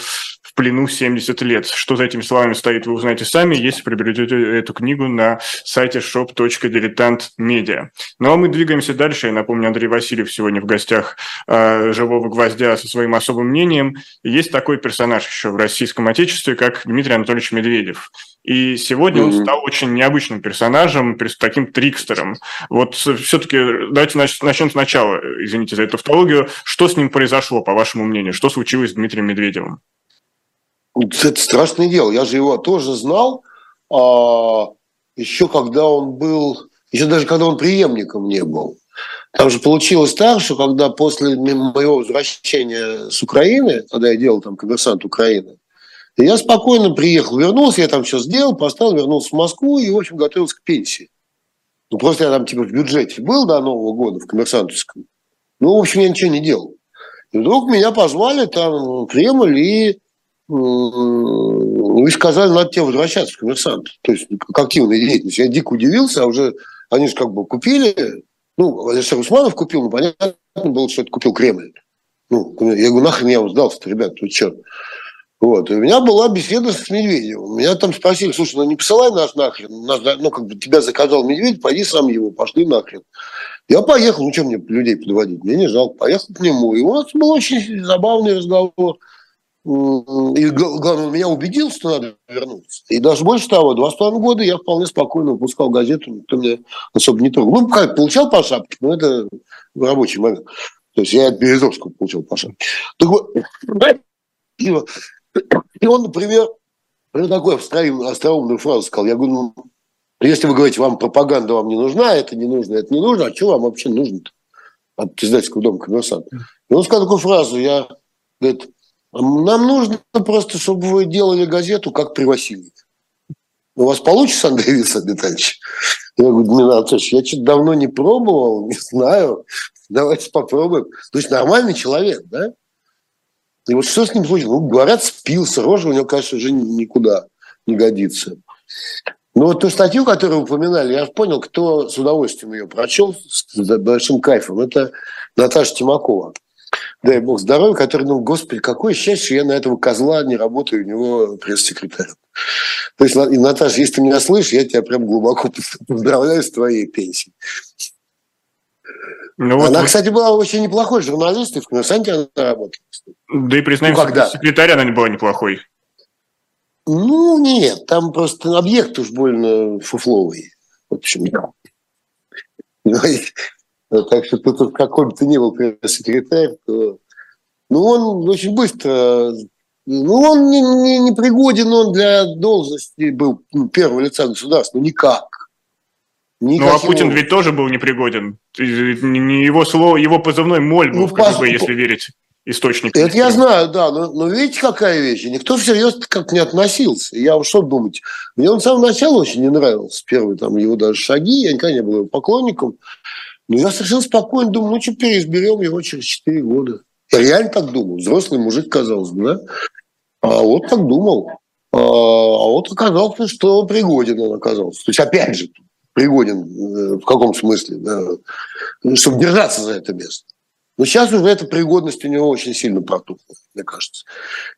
плену 70 лет. Что за этими словами стоит, вы узнаете сами, если приобретете эту книгу на сайте shop.diletant.media. Ну а мы двигаемся дальше. Я напомню, Андрей Васильев сегодня в гостях э, «Живого гвоздя» со своим особым мнением. Есть такой персонаж еще в российском отечестве, как Дмитрий Анатольевич Медведев. И сегодня mm-hmm. он стал очень необычным персонажем, таким трикстером. Вот все-таки давайте начнем сначала, извините за эту тавтологию. Что с ним произошло, по вашему мнению? Что случилось с Дмитрием Медведевым? Это страшное дело. Я же его тоже знал, а, еще когда он был, еще даже когда он преемником не был. Там же получилось так, что когда после моего возвращения с Украины, когда я делал там коммерсант Украины, я спокойно приехал, вернулся, я там все сделал, поставил, вернулся в Москву и, в общем, готовился к пенсии. Ну, просто я там типа в бюджете был до Нового года в коммерсантовском. Ну, в общем, я ничего не делал. И вдруг меня позвали там в Кремль и вы сказали, надо тебе возвращаться в коммерсант. То есть активная деятельность. Я дико удивился, а уже они же как бы купили ну, если Усманов купил, ну, понятно было, что это купил Кремль. Ну, я говорю, нахрен я сдался-то, ребят, тут что? Вот. И у меня была беседа с Медведевым. Меня там спросили, слушай, ну не посылай нас нахрен. Нас, ну, как бы тебя заказал Медведь, пойди сам его, пошли нахрен. Я поехал, ну, что мне людей подводить? Мне не жалко. Поехал к нему. И у нас был очень забавный разговор. И главное, он меня убедил, что надо вернуться. И даже больше того, два с половиной года я вполне спокойно выпускал газету, никто мне особо не трогал. Ну, как, получал по шапке, но это рабочий момент. То есть я от Березовского получал по шапке. Так вот, и, и он, например, такую остроумную фразу сказал. Я говорю, ну, если вы говорите, вам пропаганда вам не нужна, это не нужно, это не нужно, а что вам вообще нужно-то от издательского дома коммерсанта? И он сказал такую фразу, я, говорит, нам нужно просто, чтобы вы делали газету, как при Васильеве. У вас получится, Андрей Витальевич? Я говорю, Дмитрий Анатольевич, я что-то давно не пробовал, не знаю. Давайте попробуем. То есть нормальный человек, да? И вот что с ним случилось? Ну, говорят, спился, рожа у него, конечно, уже никуда не годится. Но вот ту статью, которую упоминали, я понял, кто с удовольствием ее прочел, с большим кайфом. Это Наташа Тимакова. Дай бог здоровья, который, ну, господи, какое счастье, я на этого козла не работаю, у него пресс-секретарь. То есть, Наташа, если ты меня слышишь, я тебя прям глубоко поздравляю с твоей пенсией. Ну, вот она, вы... кстати, была очень неплохой журналисткой, в «Коммерсанте» она работала. Да и, признаемся, ну, когда? секретарь она не была неплохой. Ну, нет, там просто объект уж больно фуфловый. Вот почему. Так что тут какой бы ты ни был пресс-секретарь, то... Ну, он очень быстро... Ну, он не, не, не пригоден он для должности был ну, первого лица государства, никак. Никаким... Ну, а Путин ведь тоже был непригоден. Не его слово, его позывной моль был, ну, по... бы, если верить источник. Это я знаю, да, но, но видите, какая вещь? Никто всерьез как не относился. Я что думать? Мне он с самого начала очень не нравился. Первые там его даже шаги, я никогда не был его поклонником. Но я совершенно спокойно думаю, ну что, переизберем его через 4 года. Я реально так думал. Взрослый мужик, казалось бы, да? А вот так думал. А, а вот оказалось, что пригоден он оказался. То есть, опять же, пригоден э, в каком смысле, да, чтобы держаться за это место. Но сейчас уже эта пригодность у него очень сильно протухла, мне кажется.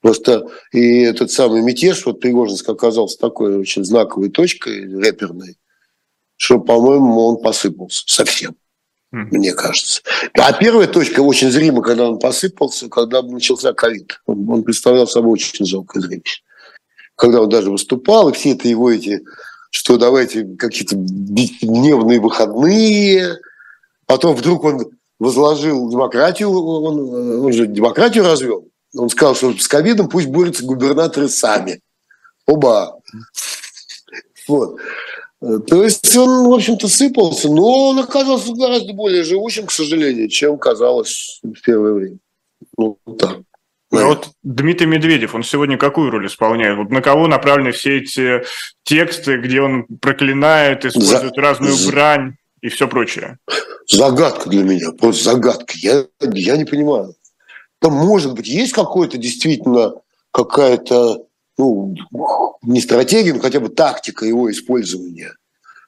Просто и этот самый мятеж, вот Пригожинск оказался такой очень знаковой точкой рэперной, что, по-моему, он посыпался совсем мне кажется. А первая точка очень зрима, когда он посыпался, когда начался ковид. Он, он представлял собой очень жалкое зрелище. Когда он даже выступал, и все это его эти, что давайте какие-то дневные выходные, потом вдруг он возложил демократию, он, он же демократию развел. Он сказал, что с ковидом пусть борются губернаторы сами. Оба. Вот. То есть он, в общем-то, сыпался, но он оказался гораздо более живущим, к сожалению, чем казалось в первое время. Ну, так. А вот Дмитрий Медведев, он сегодня какую роль исполняет? Вот на кого направлены все эти тексты, где он проклинает, использует За... разную брань и все прочее? Загадка для меня, просто загадка. Я, я не понимаю. Там, может быть, есть какой-то действительно какая-то ну, не стратегия, но хотя бы тактика его использования.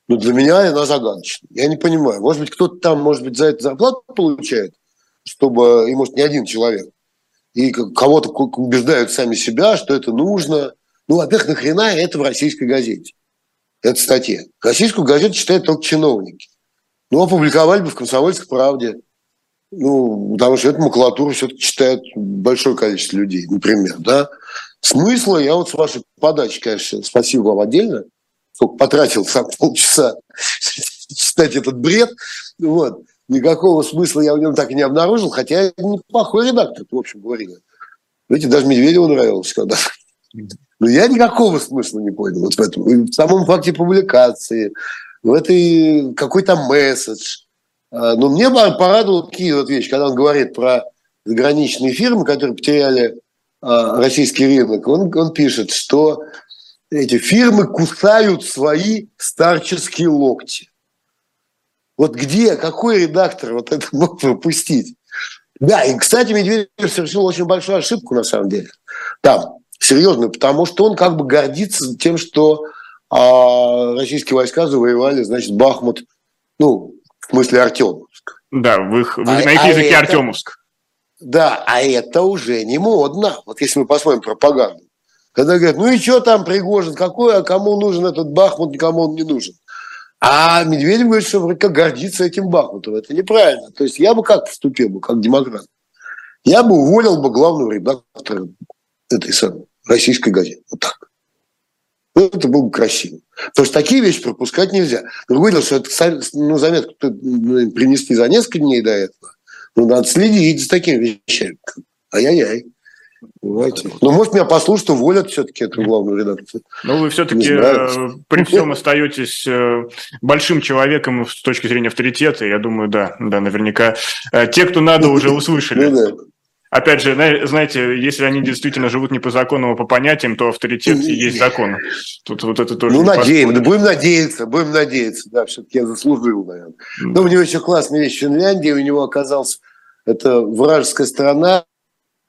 Но для меня она загадочна. Я не понимаю. Может быть, кто-то там, может быть, за это зарплату получает, чтобы, и может, не один человек. И кого-то убеждают сами себя, что это нужно. Ну, во-первых, нахрена это в российской газете? Это статья. Российскую газету читают только чиновники. Ну, опубликовали бы в «Комсомольской правде». Ну, потому что эту макулатуру все-таки читает большое количество людей, например, да. Смысла я вот с вашей подачи, конечно, спасибо вам отдельно, сколько потратил сам полчаса читать этот бред, вот. Никакого смысла я в нем так и не обнаружил, хотя я неплохой редактор, в общем говоря. Видите, даже Медведеву нравилось когда Но я никакого смысла не понял вот в этом. И в самом факте публикации, в этой какой-то месседж. А, но мне порадовал такие вот вещи, когда он говорит про заграничные фирмы, которые потеряли российский рынок, он, он пишет, что эти фирмы кусают свои старческие локти. Вот где, какой редактор вот это мог пропустить? Да, и, кстати, Медведев совершил очень большую ошибку, на самом деле. Там, серьезную, потому что он как бы гордится тем, что а, российские войска завоевали, значит, Бахмут, ну, в смысле Артемовск. Да, в их, в, а, на их а языке это, Артемовск. Да, а это уже не модно. Вот если мы посмотрим пропаганду. Когда говорят, ну и что там Пригожин, какой, а кому нужен этот Бахмут, никому он не нужен. А Медведев говорит, что вроде как гордится этим Бахмутом. Это неправильно. То есть я бы как поступил бы, как демократ? Я бы уволил бы главного редактора этой самой российской газеты. Вот так. Это было бы красиво. Потому что такие вещи пропускать нельзя. Другое дело, что это ну, заметку ну, принести за несколько дней до этого. Ну, надо следить за такими вещами. Ай-яй-яй. Понимаете? Ну, может, меня послушают, уволят все-таки эту главную редакцию. Ну, вы все-таки э, при всем остаетесь э, большим человеком с точки зрения авторитета. Я думаю, да, да, наверняка. Э, те, кто надо, уже услышали. Ну, да. Опять же, знаете, если они действительно живут не по закону, а по понятиям, то авторитет и есть закон. Тут вот это тоже. Ну, надеемся, будем надеяться, будем надеяться. Да, все-таки я заслужил, наверное. Mm. Но у него еще классная вещь в Финляндии, у него оказался это вражеская страна,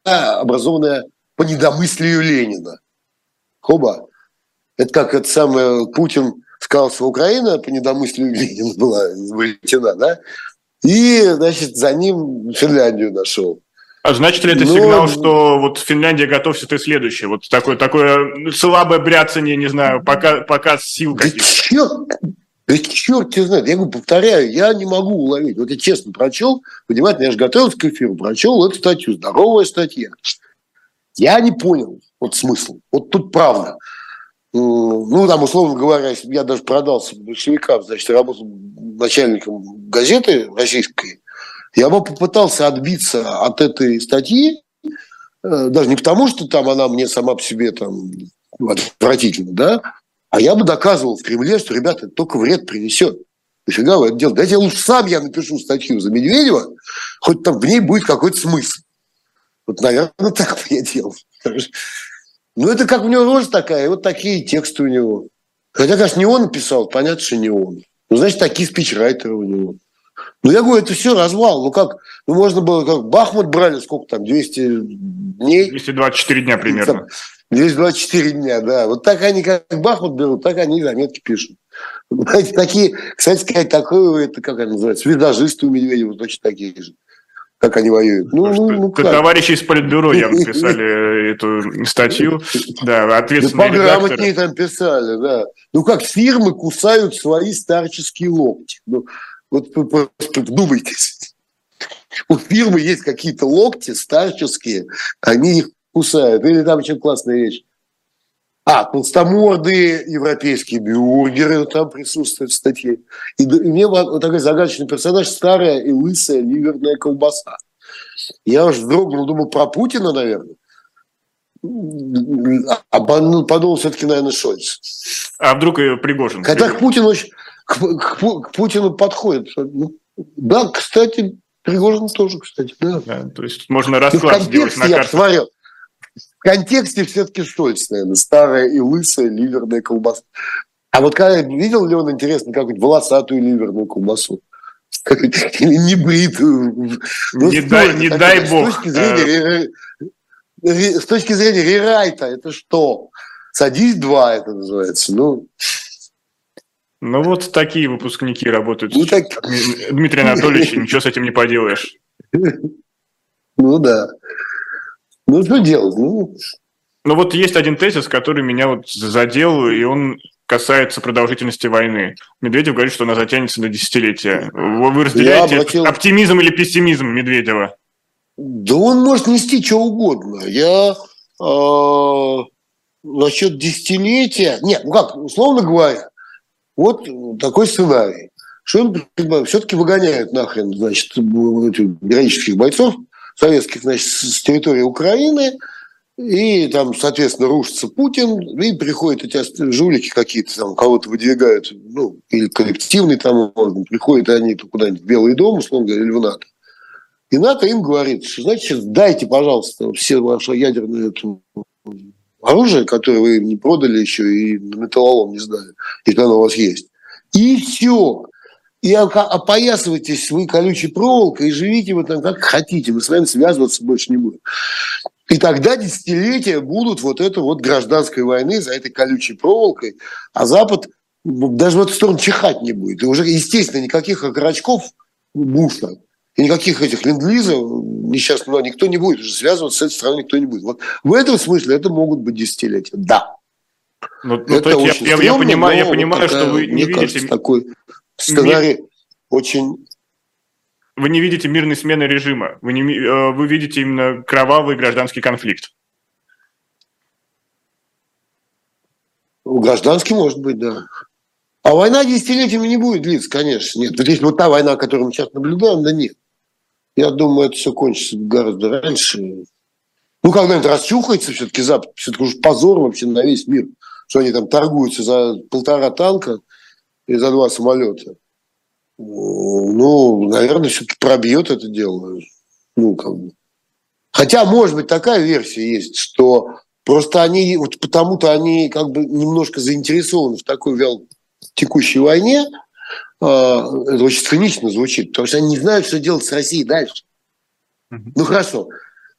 образованная по недомыслию Ленина. Хоба. Это как это самое Путин сказал, что Украина по недомыслию Ленина была изобретена, да? И, значит, за ним Финляндию нашел. А значит ли это Но... сигнал, что вот Финляндия готовься ты следующее? Вот такое, такое слабое бряцание, не знаю, пока, показ сил да каких-то. Да черт тебя знает. Я говорю, повторяю, я не могу уловить. Вот я честно прочел, понимаете, я же готовился к эфиру, прочел эту статью, здоровая статья. Я не понял вот смысл. Вот тут правда. Ну, там, условно говоря, я даже продался большевикам, значит, работал начальником газеты российской, я бы попытался отбиться от этой статьи, э, даже не потому, что там она мне сама по себе там отвратительна, да, а я бы доказывал в Кремле, что, ребята, это только вред принесет. Нафига вы это делаете? Дайте лучше сам я напишу статью за Медведева, хоть там в ней будет какой-то смысл. Вот, наверное, так бы я делал. Ну, это как у него рожа такая, и вот такие тексты у него. Хотя, конечно, не он написал, понятно, что не он. Ну, значит, такие спичрайтеры у него. Ну, я говорю, это все развал. Ну, как, ну, можно было, как Бахмут брали, сколько там, 200 дней? 224 дня примерно. 224 дня, да. Вот так они, как Бахмут берут, так они заметки пишут. Знаете, такие, кстати сказать, такое, это как они называются, визажисты у Медведева точно такие же как они воюют. Ну, ну, ну как? Товарищи из Политбюро явно писали эту статью. Да, ответственные да пограмотнее там писали, да. Ну, как фирмы кусают свои старческие локти. Ну, вот просто вдумайтесь. У фирмы есть какие-то локти старческие, они их кусают. Или там очень классная вещь. А, толстомордые европейские бюргеры там присутствуют в статье. И, и мне вот такой загадочный персонаж, старая и лысая ливерная колбаса. Я уж вздрогнул, думал, про Путина, наверное. А подумал все-таки, наверное, Шольц. А вдруг Пригожин? Хотя к Путину, очень, к, к, к Путину подходит. Ну, да, кстати, Пригожин тоже, кстати, да. да то есть можно расклад сделать на карте. Смотрел. В контексте все-таки Шольц, наверное, старая и лысая ливерная колбаса. А вот когда видел ли он, интересно, какую-нибудь волосатую ливерную колбасу? Или небритую? Ну, не дай, не дай бог. С точки, зрения, с точки зрения рерайта, это что? Садись два, это называется. Ну, ну вот такие выпускники работают. Ну, так... Дмитрий Анатольевич, ничего с этим не поделаешь. Ну да. Ну, что делать? Ну, ну вот есть один тезис, который меня вот задел, и он касается продолжительности войны. Медведев говорит, что она затянется на десятилетия. Вы разделяете обратил... оптимизм или пессимизм Медведева? Да он может нести что угодно. Я э, насчет десятилетия... Нет, ну как, условно говоря, вот такой сценарий. Что он все-таки выгоняют нахрен, значит, этих героических бойцов – советских, значит, с территории Украины, и там, соответственно, рушится Путин, и приходят эти жулики какие-то, там, кого-то выдвигают, ну, или коллективный там, приходят они куда-нибудь в Белый дом, условно говоря, или в НАТО. И НАТО им говорит, что, значит, дайте, пожалуйста, все ваше ядерное оружие, которое вы не продали еще и на металлолом не сдали, если оно у вас есть. И все и опоясывайтесь вы колючей проволокой и живите вы там как хотите, мы с вами связываться больше не будем. И тогда десятилетия будут вот это вот гражданской войны за этой колючей проволокой, а Запад даже в эту сторону чихать не будет. И уже, естественно, никаких окорочков Буша и никаких этих ленд-лизов несчастного никто не будет уже связываться с этой страной никто не будет. Вот в этом смысле это могут быть десятилетия. Да. Ну, ну, это очень я, стрёмно, я понимаю, я понимаю такая, что вы не видите... Кажется, такой сценарий Мир... очень... Вы не видите мирной смены режима, вы, не, э, вы видите именно кровавый гражданский конфликт. Гражданский может быть, да. А война десятилетиями не будет длиться, конечно, нет. Вот если вот та война, которую мы сейчас наблюдаем, да нет. Я думаю, это все кончится гораздо раньше. Ну, когда-нибудь расчухается все-таки Запад, все-таки уже позор вообще на весь мир, что они там торгуются за полтора танка, и за два самолета. Ну, наверное, все-таки пробьет это дело. Ну, как бы. Хотя, может быть, такая версия есть, что просто они, вот потому-то они как бы немножко заинтересованы в такой вял текущей войне, это очень цинично звучит, потому что они не знают, что делать с Россией дальше. Ну хорошо,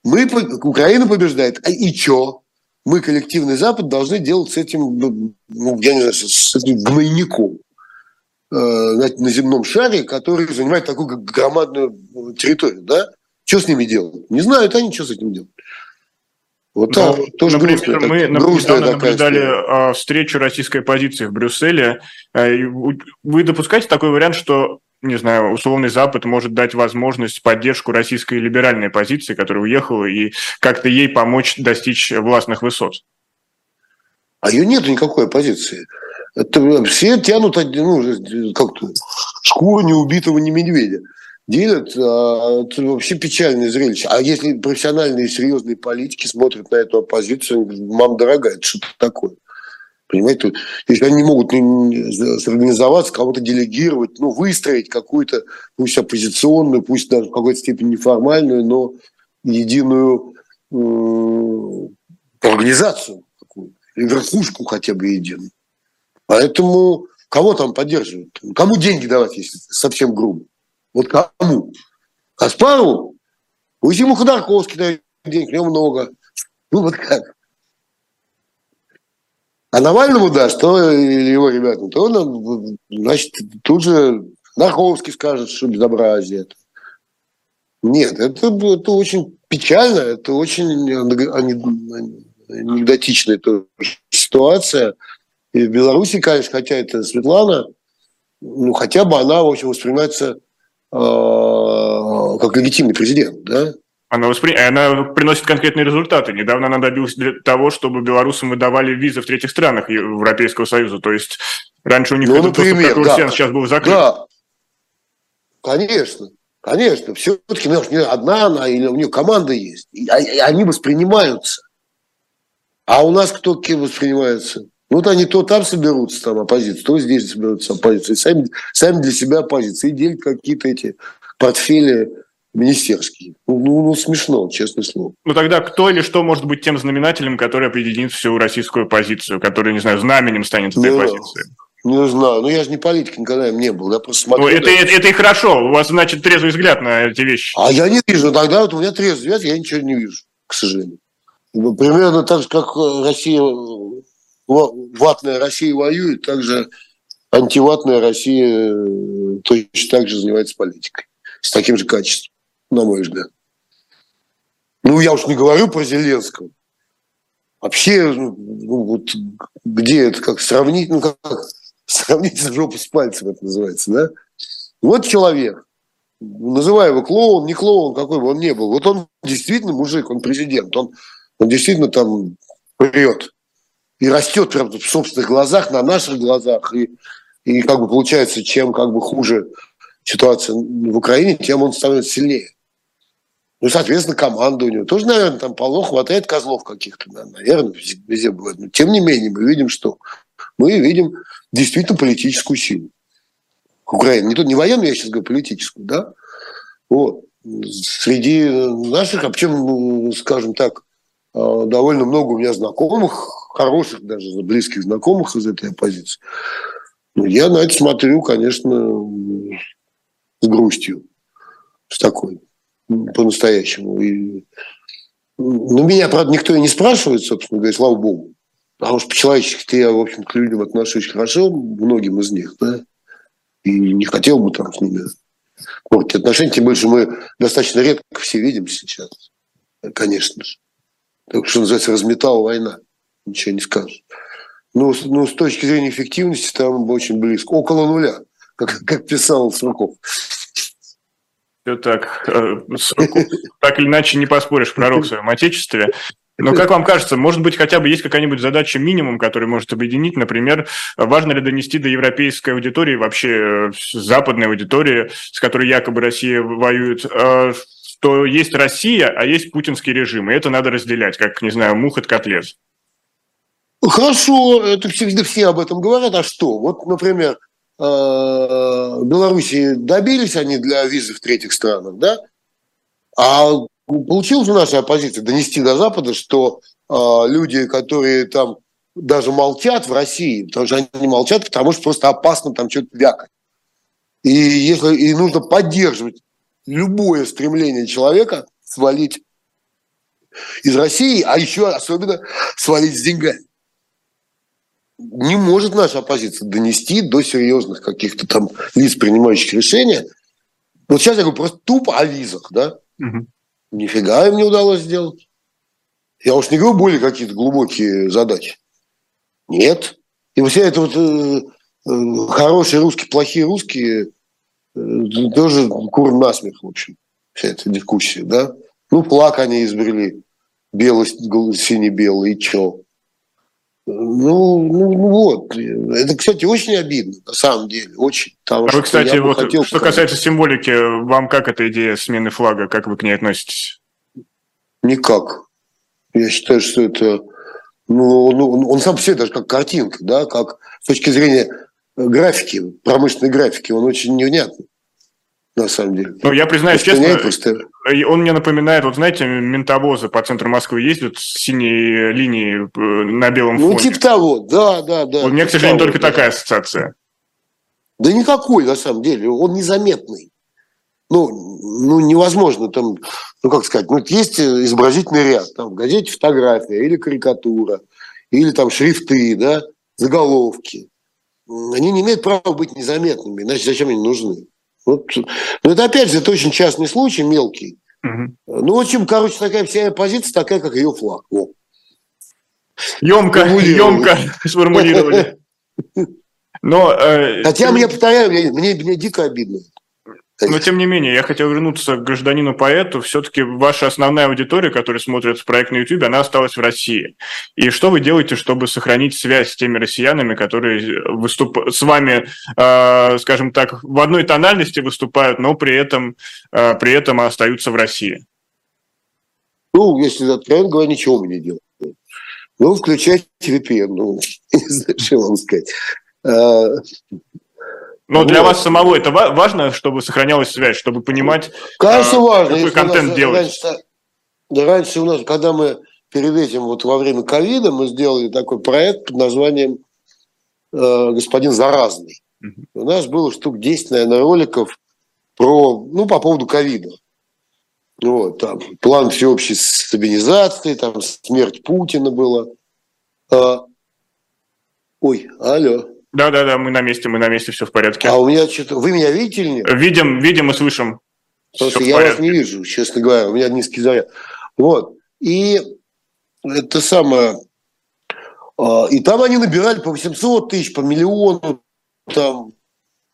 мы, Украина побеждает, а и что? Мы, коллективный Запад, должны делать с этим, ну, я не знаю, с этим гнойником. Э, на, на земном шаре, который занимает такую громадную территорию, да? Что с ними делать? Не знают они, что с этим делать. Вот ну, так, тоже например, грустная, мы грустная наблюдали история. встречу российской оппозиции в Брюсселе. Э, вы допускаете такой вариант, что не знаю, условный Запад может дать возможность поддержку российской либеральной позиции, которая уехала, и как-то ей помочь достичь властных высот? А ее нет никакой оппозиции. Это все тянут ну, как-то шкуру неубитого не медведя. Делят, а, это вообще печальное зрелище. А если профессиональные серьезные политики смотрят на эту оппозицию, мам дорогая, это что-то такое. Понимаете, если они не могут сорганизоваться, кого-то делегировать, ну, выстроить какую-то, пусть оппозиционную, пусть даже в какой-то степени неформальную, но единую э, организацию, какую верхушку хотя бы единую. Поэтому кого там поддерживают? Кому деньги давать, если совсем грубо? Вот кому? Каспару? Пусть ему Ходорковский дает денег, у много. Ну вот как? А Навальному даст, то его ребятам, то он, значит, тут же Нарховский скажет, что безобразие. Нет, это, это очень печально, это очень анекдотичная эта ситуация. И в Беларуси, конечно, хотя это Светлана, ну, хотя бы она, в общем, воспринимается как легитимный президент, да? Она, воспри... она приносит конкретные результаты. Недавно она добилась для того, чтобы белорусам выдавали визы в третьих странах Европейского Союза. То есть раньше у них ну, этот например, доступ, да. сейчас был закрыт. Да, конечно. Конечно, все-таки ну, не одна она или у нее команда есть. И они воспринимаются. А у нас кто кем воспринимается? Ну, вот они то там соберутся, там оппозиция, то здесь соберутся оппозиция. Сами, сами для себя оппозиции. И делят какие-то эти портфели министерские. Ну, ну, ну, смешно, честное слово. Ну, тогда кто или что может быть тем знаменателем, который объединит всю российскую оппозицию, который, не знаю, знаменем станет этой ну, оппозиции? Не знаю. Ну, я же не политик, никогда им не был. Я просто смотрю. Ну, это, да. это, это и хорошо. У вас, значит, трезвый взгляд на эти вещи. А я не вижу. Тогда вот у меня трезвый взгляд, я ничего не вижу, к сожалению. Примерно так же, как Россия, ватная Россия воюет, так же антиватная Россия э, точно так же занимается политикой. С таким же качеством на мой взгляд. Ну, я уж не говорю про Зеленского. Вообще, ну, вот где это, как сравнить, ну, как сравнить жопу с пальцем, это называется, да? Вот человек, называю его клоун, не клоун, какой бы он ни был, вот он действительно мужик, он президент, он, он действительно там прет и растет прямо в собственных глазах, на наших глазах, и, и как бы получается, чем как бы хуже ситуация в Украине, тем он становится сильнее. Ну, соответственно, команда у него тоже, наверное, там полно хватает козлов каких-то, наверное, везде бывает. Но тем не менее, мы видим, что мы видим действительно политическую силу. Украина. Не, тут не военную, я сейчас говорю, политическую, да? Вот. Среди наших, а причем, скажем так, а, довольно много у меня знакомых, хороших даже, близких знакомых из этой оппозиции. Ну, я на это смотрю, конечно, с грустью, с такой по-настоящему. И, ну, меня, правда, никто и не спрашивает, собственно говоря, слава богу. Потому что по-человечески я, в общем, к людям отношусь хорошо, многим из них, да, и не хотел бы там с ними портить отношения, тем больше мы достаточно редко все видим сейчас, конечно же. Так что называется, разметала война, ничего не скажешь. Но, но с точки зрения эффективности там очень близко, около нуля, как, как писал Сурков. Все так. Э, так или иначе не поспоришь пророк в своем отечестве. Но как вам кажется, может быть, хотя бы есть какая-нибудь задача минимум, который может объединить, например, важно ли донести до европейской аудитории, вообще э, западной аудитории, с которой якобы Россия воюет, э, что есть Россия, а есть путинский режим, и это надо разделять, как, не знаю, мух от котлет. Хорошо, это всегда все об этом говорят, а что? Вот, например, Э, Белоруссии добились они для визы в третьих странах, да? А получилось у нашей оппозиции донести до Запада, что э, люди, которые там даже молчат в России, потому что они молчат, потому что просто опасно там что-то вякать. И если и нужно поддерживать любое стремление человека свалить из России, а еще особенно свалить с деньгами не может наша оппозиция донести до серьезных каких-то там лиц, принимающих решения. Вот сейчас я говорю просто тупо о визах, да, Угу. Нифига им не удалось сделать. Я уж не говорю более какие-то глубокие задачи. Нет. И вся эта вот э, э, хорошие русские, плохие русские, э, тоже кур насмех, в общем, вся эта дискуссия, да. Ну, плак они изобрели, белый, синий-белый, и чё? Ну, ну, ну вот. Это, кстати, очень обидно, на самом деле, очень. Потому а вы, кстати, вот, хотел что касается символики, вам как эта идея смены флага, как вы к ней относитесь? Никак. Я считаю, что это... Ну, ну, он сам по себе даже как картинка, да, как с точки зрения графики, промышленной графики, он очень невнятный на самом деле. Ну, я признаюсь честно, просто... он мне напоминает, вот знаете, ментовозы по центру Москвы ездят с синей линией э, на белом ну, фоне. Ну, типа того, да, да, да. У меня, к сожалению, того, только да. такая ассоциация. Да никакой, на самом деле, он незаметный. Ну, ну, невозможно там, ну, как сказать, ну, есть изобразительный ряд, там, в газете фотография или карикатура, или там шрифты, да, заголовки. Они не имеют права быть незаметными, иначе зачем они нужны? Вот. Но это опять же, это очень частный случай, мелкий. Угу. Ну, в общем, короче, такая вся позиция, такая, как ее флаг. О. Емко, емко сформулировали. Но, э, Хотя, мне, повторяю, мне, мне, мне дико обидно. Но тем не менее, я хотел вернуться к гражданину-поэту. Все-таки ваша основная аудитория, которая смотрит проект на YouTube, она осталась в России. И что вы делаете, чтобы сохранить связь с теми россиянами, которые выступ... с вами, э, скажем так, в одной тональности выступают, но при этом, э, при этом остаются в России? Ну, если откровенно говоря, ничего мы не делаем. Ну, включать VPN, ну, не знаю, что вам сказать. Но для вас самого это важно, чтобы сохранялась связь, чтобы понимать, Конечно, а, важно. какой контент делать? Раньше, да, раньше у нас, когда мы перед этим, вот во время ковида, мы сделали такой проект под названием э, «Господин Заразный». Угу. У нас было штук 10, наверное, роликов про, ну, по поводу ковида. Вот, там, план всеобщей стабилизации, там, смерть Путина была. А, ой, алло. Да, да, да, мы на месте, мы на месте, все в порядке. А у меня что-то. Вы меня видите или нет? Видим, видим и слышим. Просто я вас не вижу, честно говоря. У меня низкий заряд. Вот. И это самое. А, и там они набирали по 800 тысяч, по миллиону там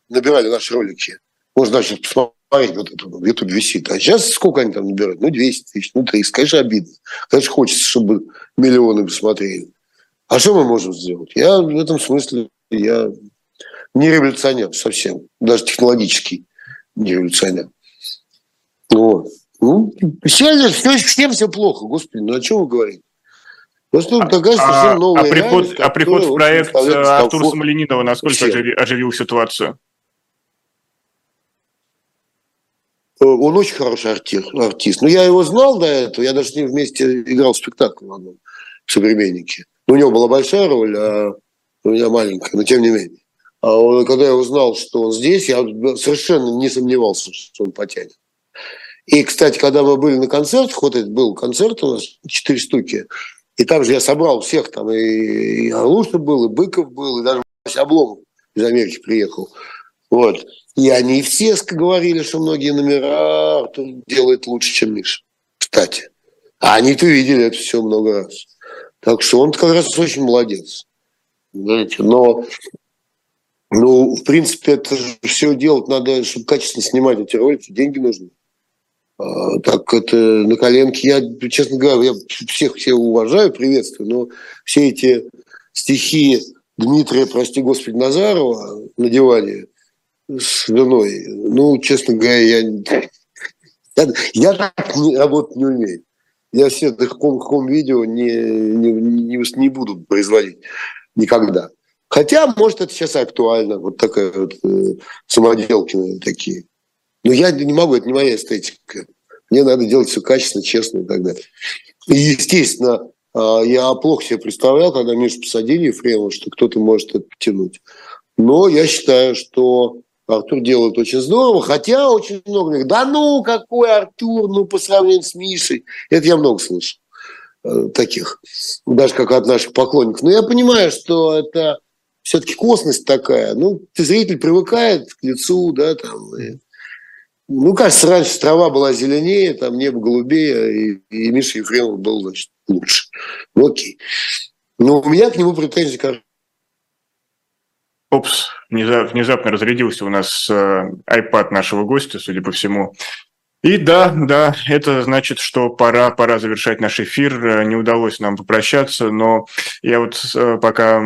набирали наши ролики. Можно даже посмотреть, вот это в YouTube висит. А сейчас сколько они там набирают? Ну, 200 тысяч, ну, 300. Конечно, обидно. Конечно, хочется, чтобы миллионы посмотрели. А что мы можем сделать? Я в этом смысле я не революционер совсем, даже технологический не революционер. Вот. Ну, всем, всем все плохо, господи, ну о чем вы говорите? Просто а, такая а, новая а приход, а приход в проект э, Артура Смоленинова насколько всем. оживил ситуацию? Э, он очень хороший артист, артист. Но я его знал до этого, я даже с ним вместе играл в спектакль в одном, в «Современнике». У него была большая роль, а у меня маленькая, но тем не менее. А он, когда я узнал, что он здесь, я совершенно не сомневался, что он потянет. И, кстати, когда мы были на концертах, вот это был концерт у нас, четыре штуки, и там же я собрал всех, там и, и Орлуша был, и Быков был, и даже Обломов из Америки приехал. Вот. И они все говорили, что многие номера Артур делает лучше, чем Миша. Кстати. А они-то видели это все много раз. Так что он как раз очень молодец. Знаете, но ну, в принципе, это все делать надо, чтобы качественно снимать эти ролики, деньги нужны. А, так это на коленке. Я, честно говоря, я всех всех уважаю, приветствую, но все эти стихи Дмитрия, прости господи, Назарова на диване с женой, ну, честно говоря, я, я, я так не, работать не умею. Я все это хом-видео не, не, не, не буду производить никогда. Хотя, может, это сейчас актуально, вот такая вот э, самоделки такие. Но я не могу, это не моя эстетика. Мне надо делать все качественно, честно и так далее. И, естественно, э, я плохо себе представлял, когда Мишу посадили Ефремова, что кто-то может это потянуть. Но я считаю, что Артур делает очень здорово, хотя очень много говорит, да ну, какой Артур, ну, по сравнению с Мишей. Это я много слышал. Э, таких, даже как от наших поклонников. Но я понимаю, что это все-таки косность такая. Ну, ты зритель привыкает к лицу, да, там, и ну, кажется, раньше трава была зеленее, там небо голубее, и, и Миша Ефремов был, значит, лучше. Ну, окей. Но у меня к нему претензии, кажется, Опс, внезапно разрядился у нас э, iPad нашего гостя, судя по всему. И да, да, это значит, что пора, пора завершать наш эфир. Не удалось нам попрощаться, но я вот э, пока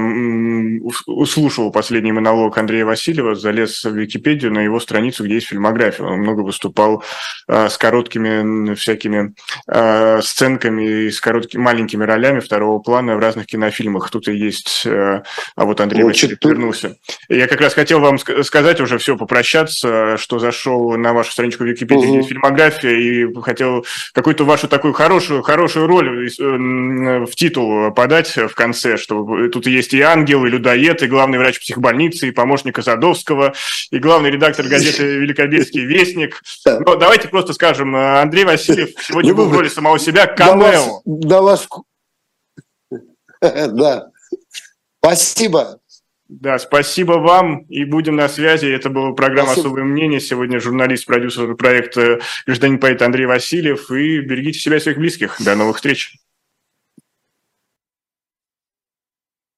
услышал последний монолог Андрея Васильева, залез в Википедию на его страницу, где есть фильмография. Он много выступал э, с короткими всякими э, сценками с короткими маленькими ролями второго плана в разных кинофильмах. Тут и есть, а вот Андрей Васильев вернулся. Я как раз хотел вам сказать уже все, попрощаться, что зашел на вашу страничку Википедии, угу. фильм фильмография и хотел какую-то вашу такую хорошую, хорошую роль э, в титул подать в конце, что тут есть и ангел, и людоед, и главный врач психбольницы, и помощник Азадовского, и главный редактор газеты «Великобельский вестник». Но давайте просто скажем, Андрей Васильев сегодня был в роли самого себя камео. Да вас... Да. Спасибо. Да, спасибо вам и будем на связи. Это была программа спасибо. «Особое мнение». Сегодня журналист, продюсер проекта «Гражданин поэт» Андрей Васильев. И берегите себя и своих близких. До новых встреч.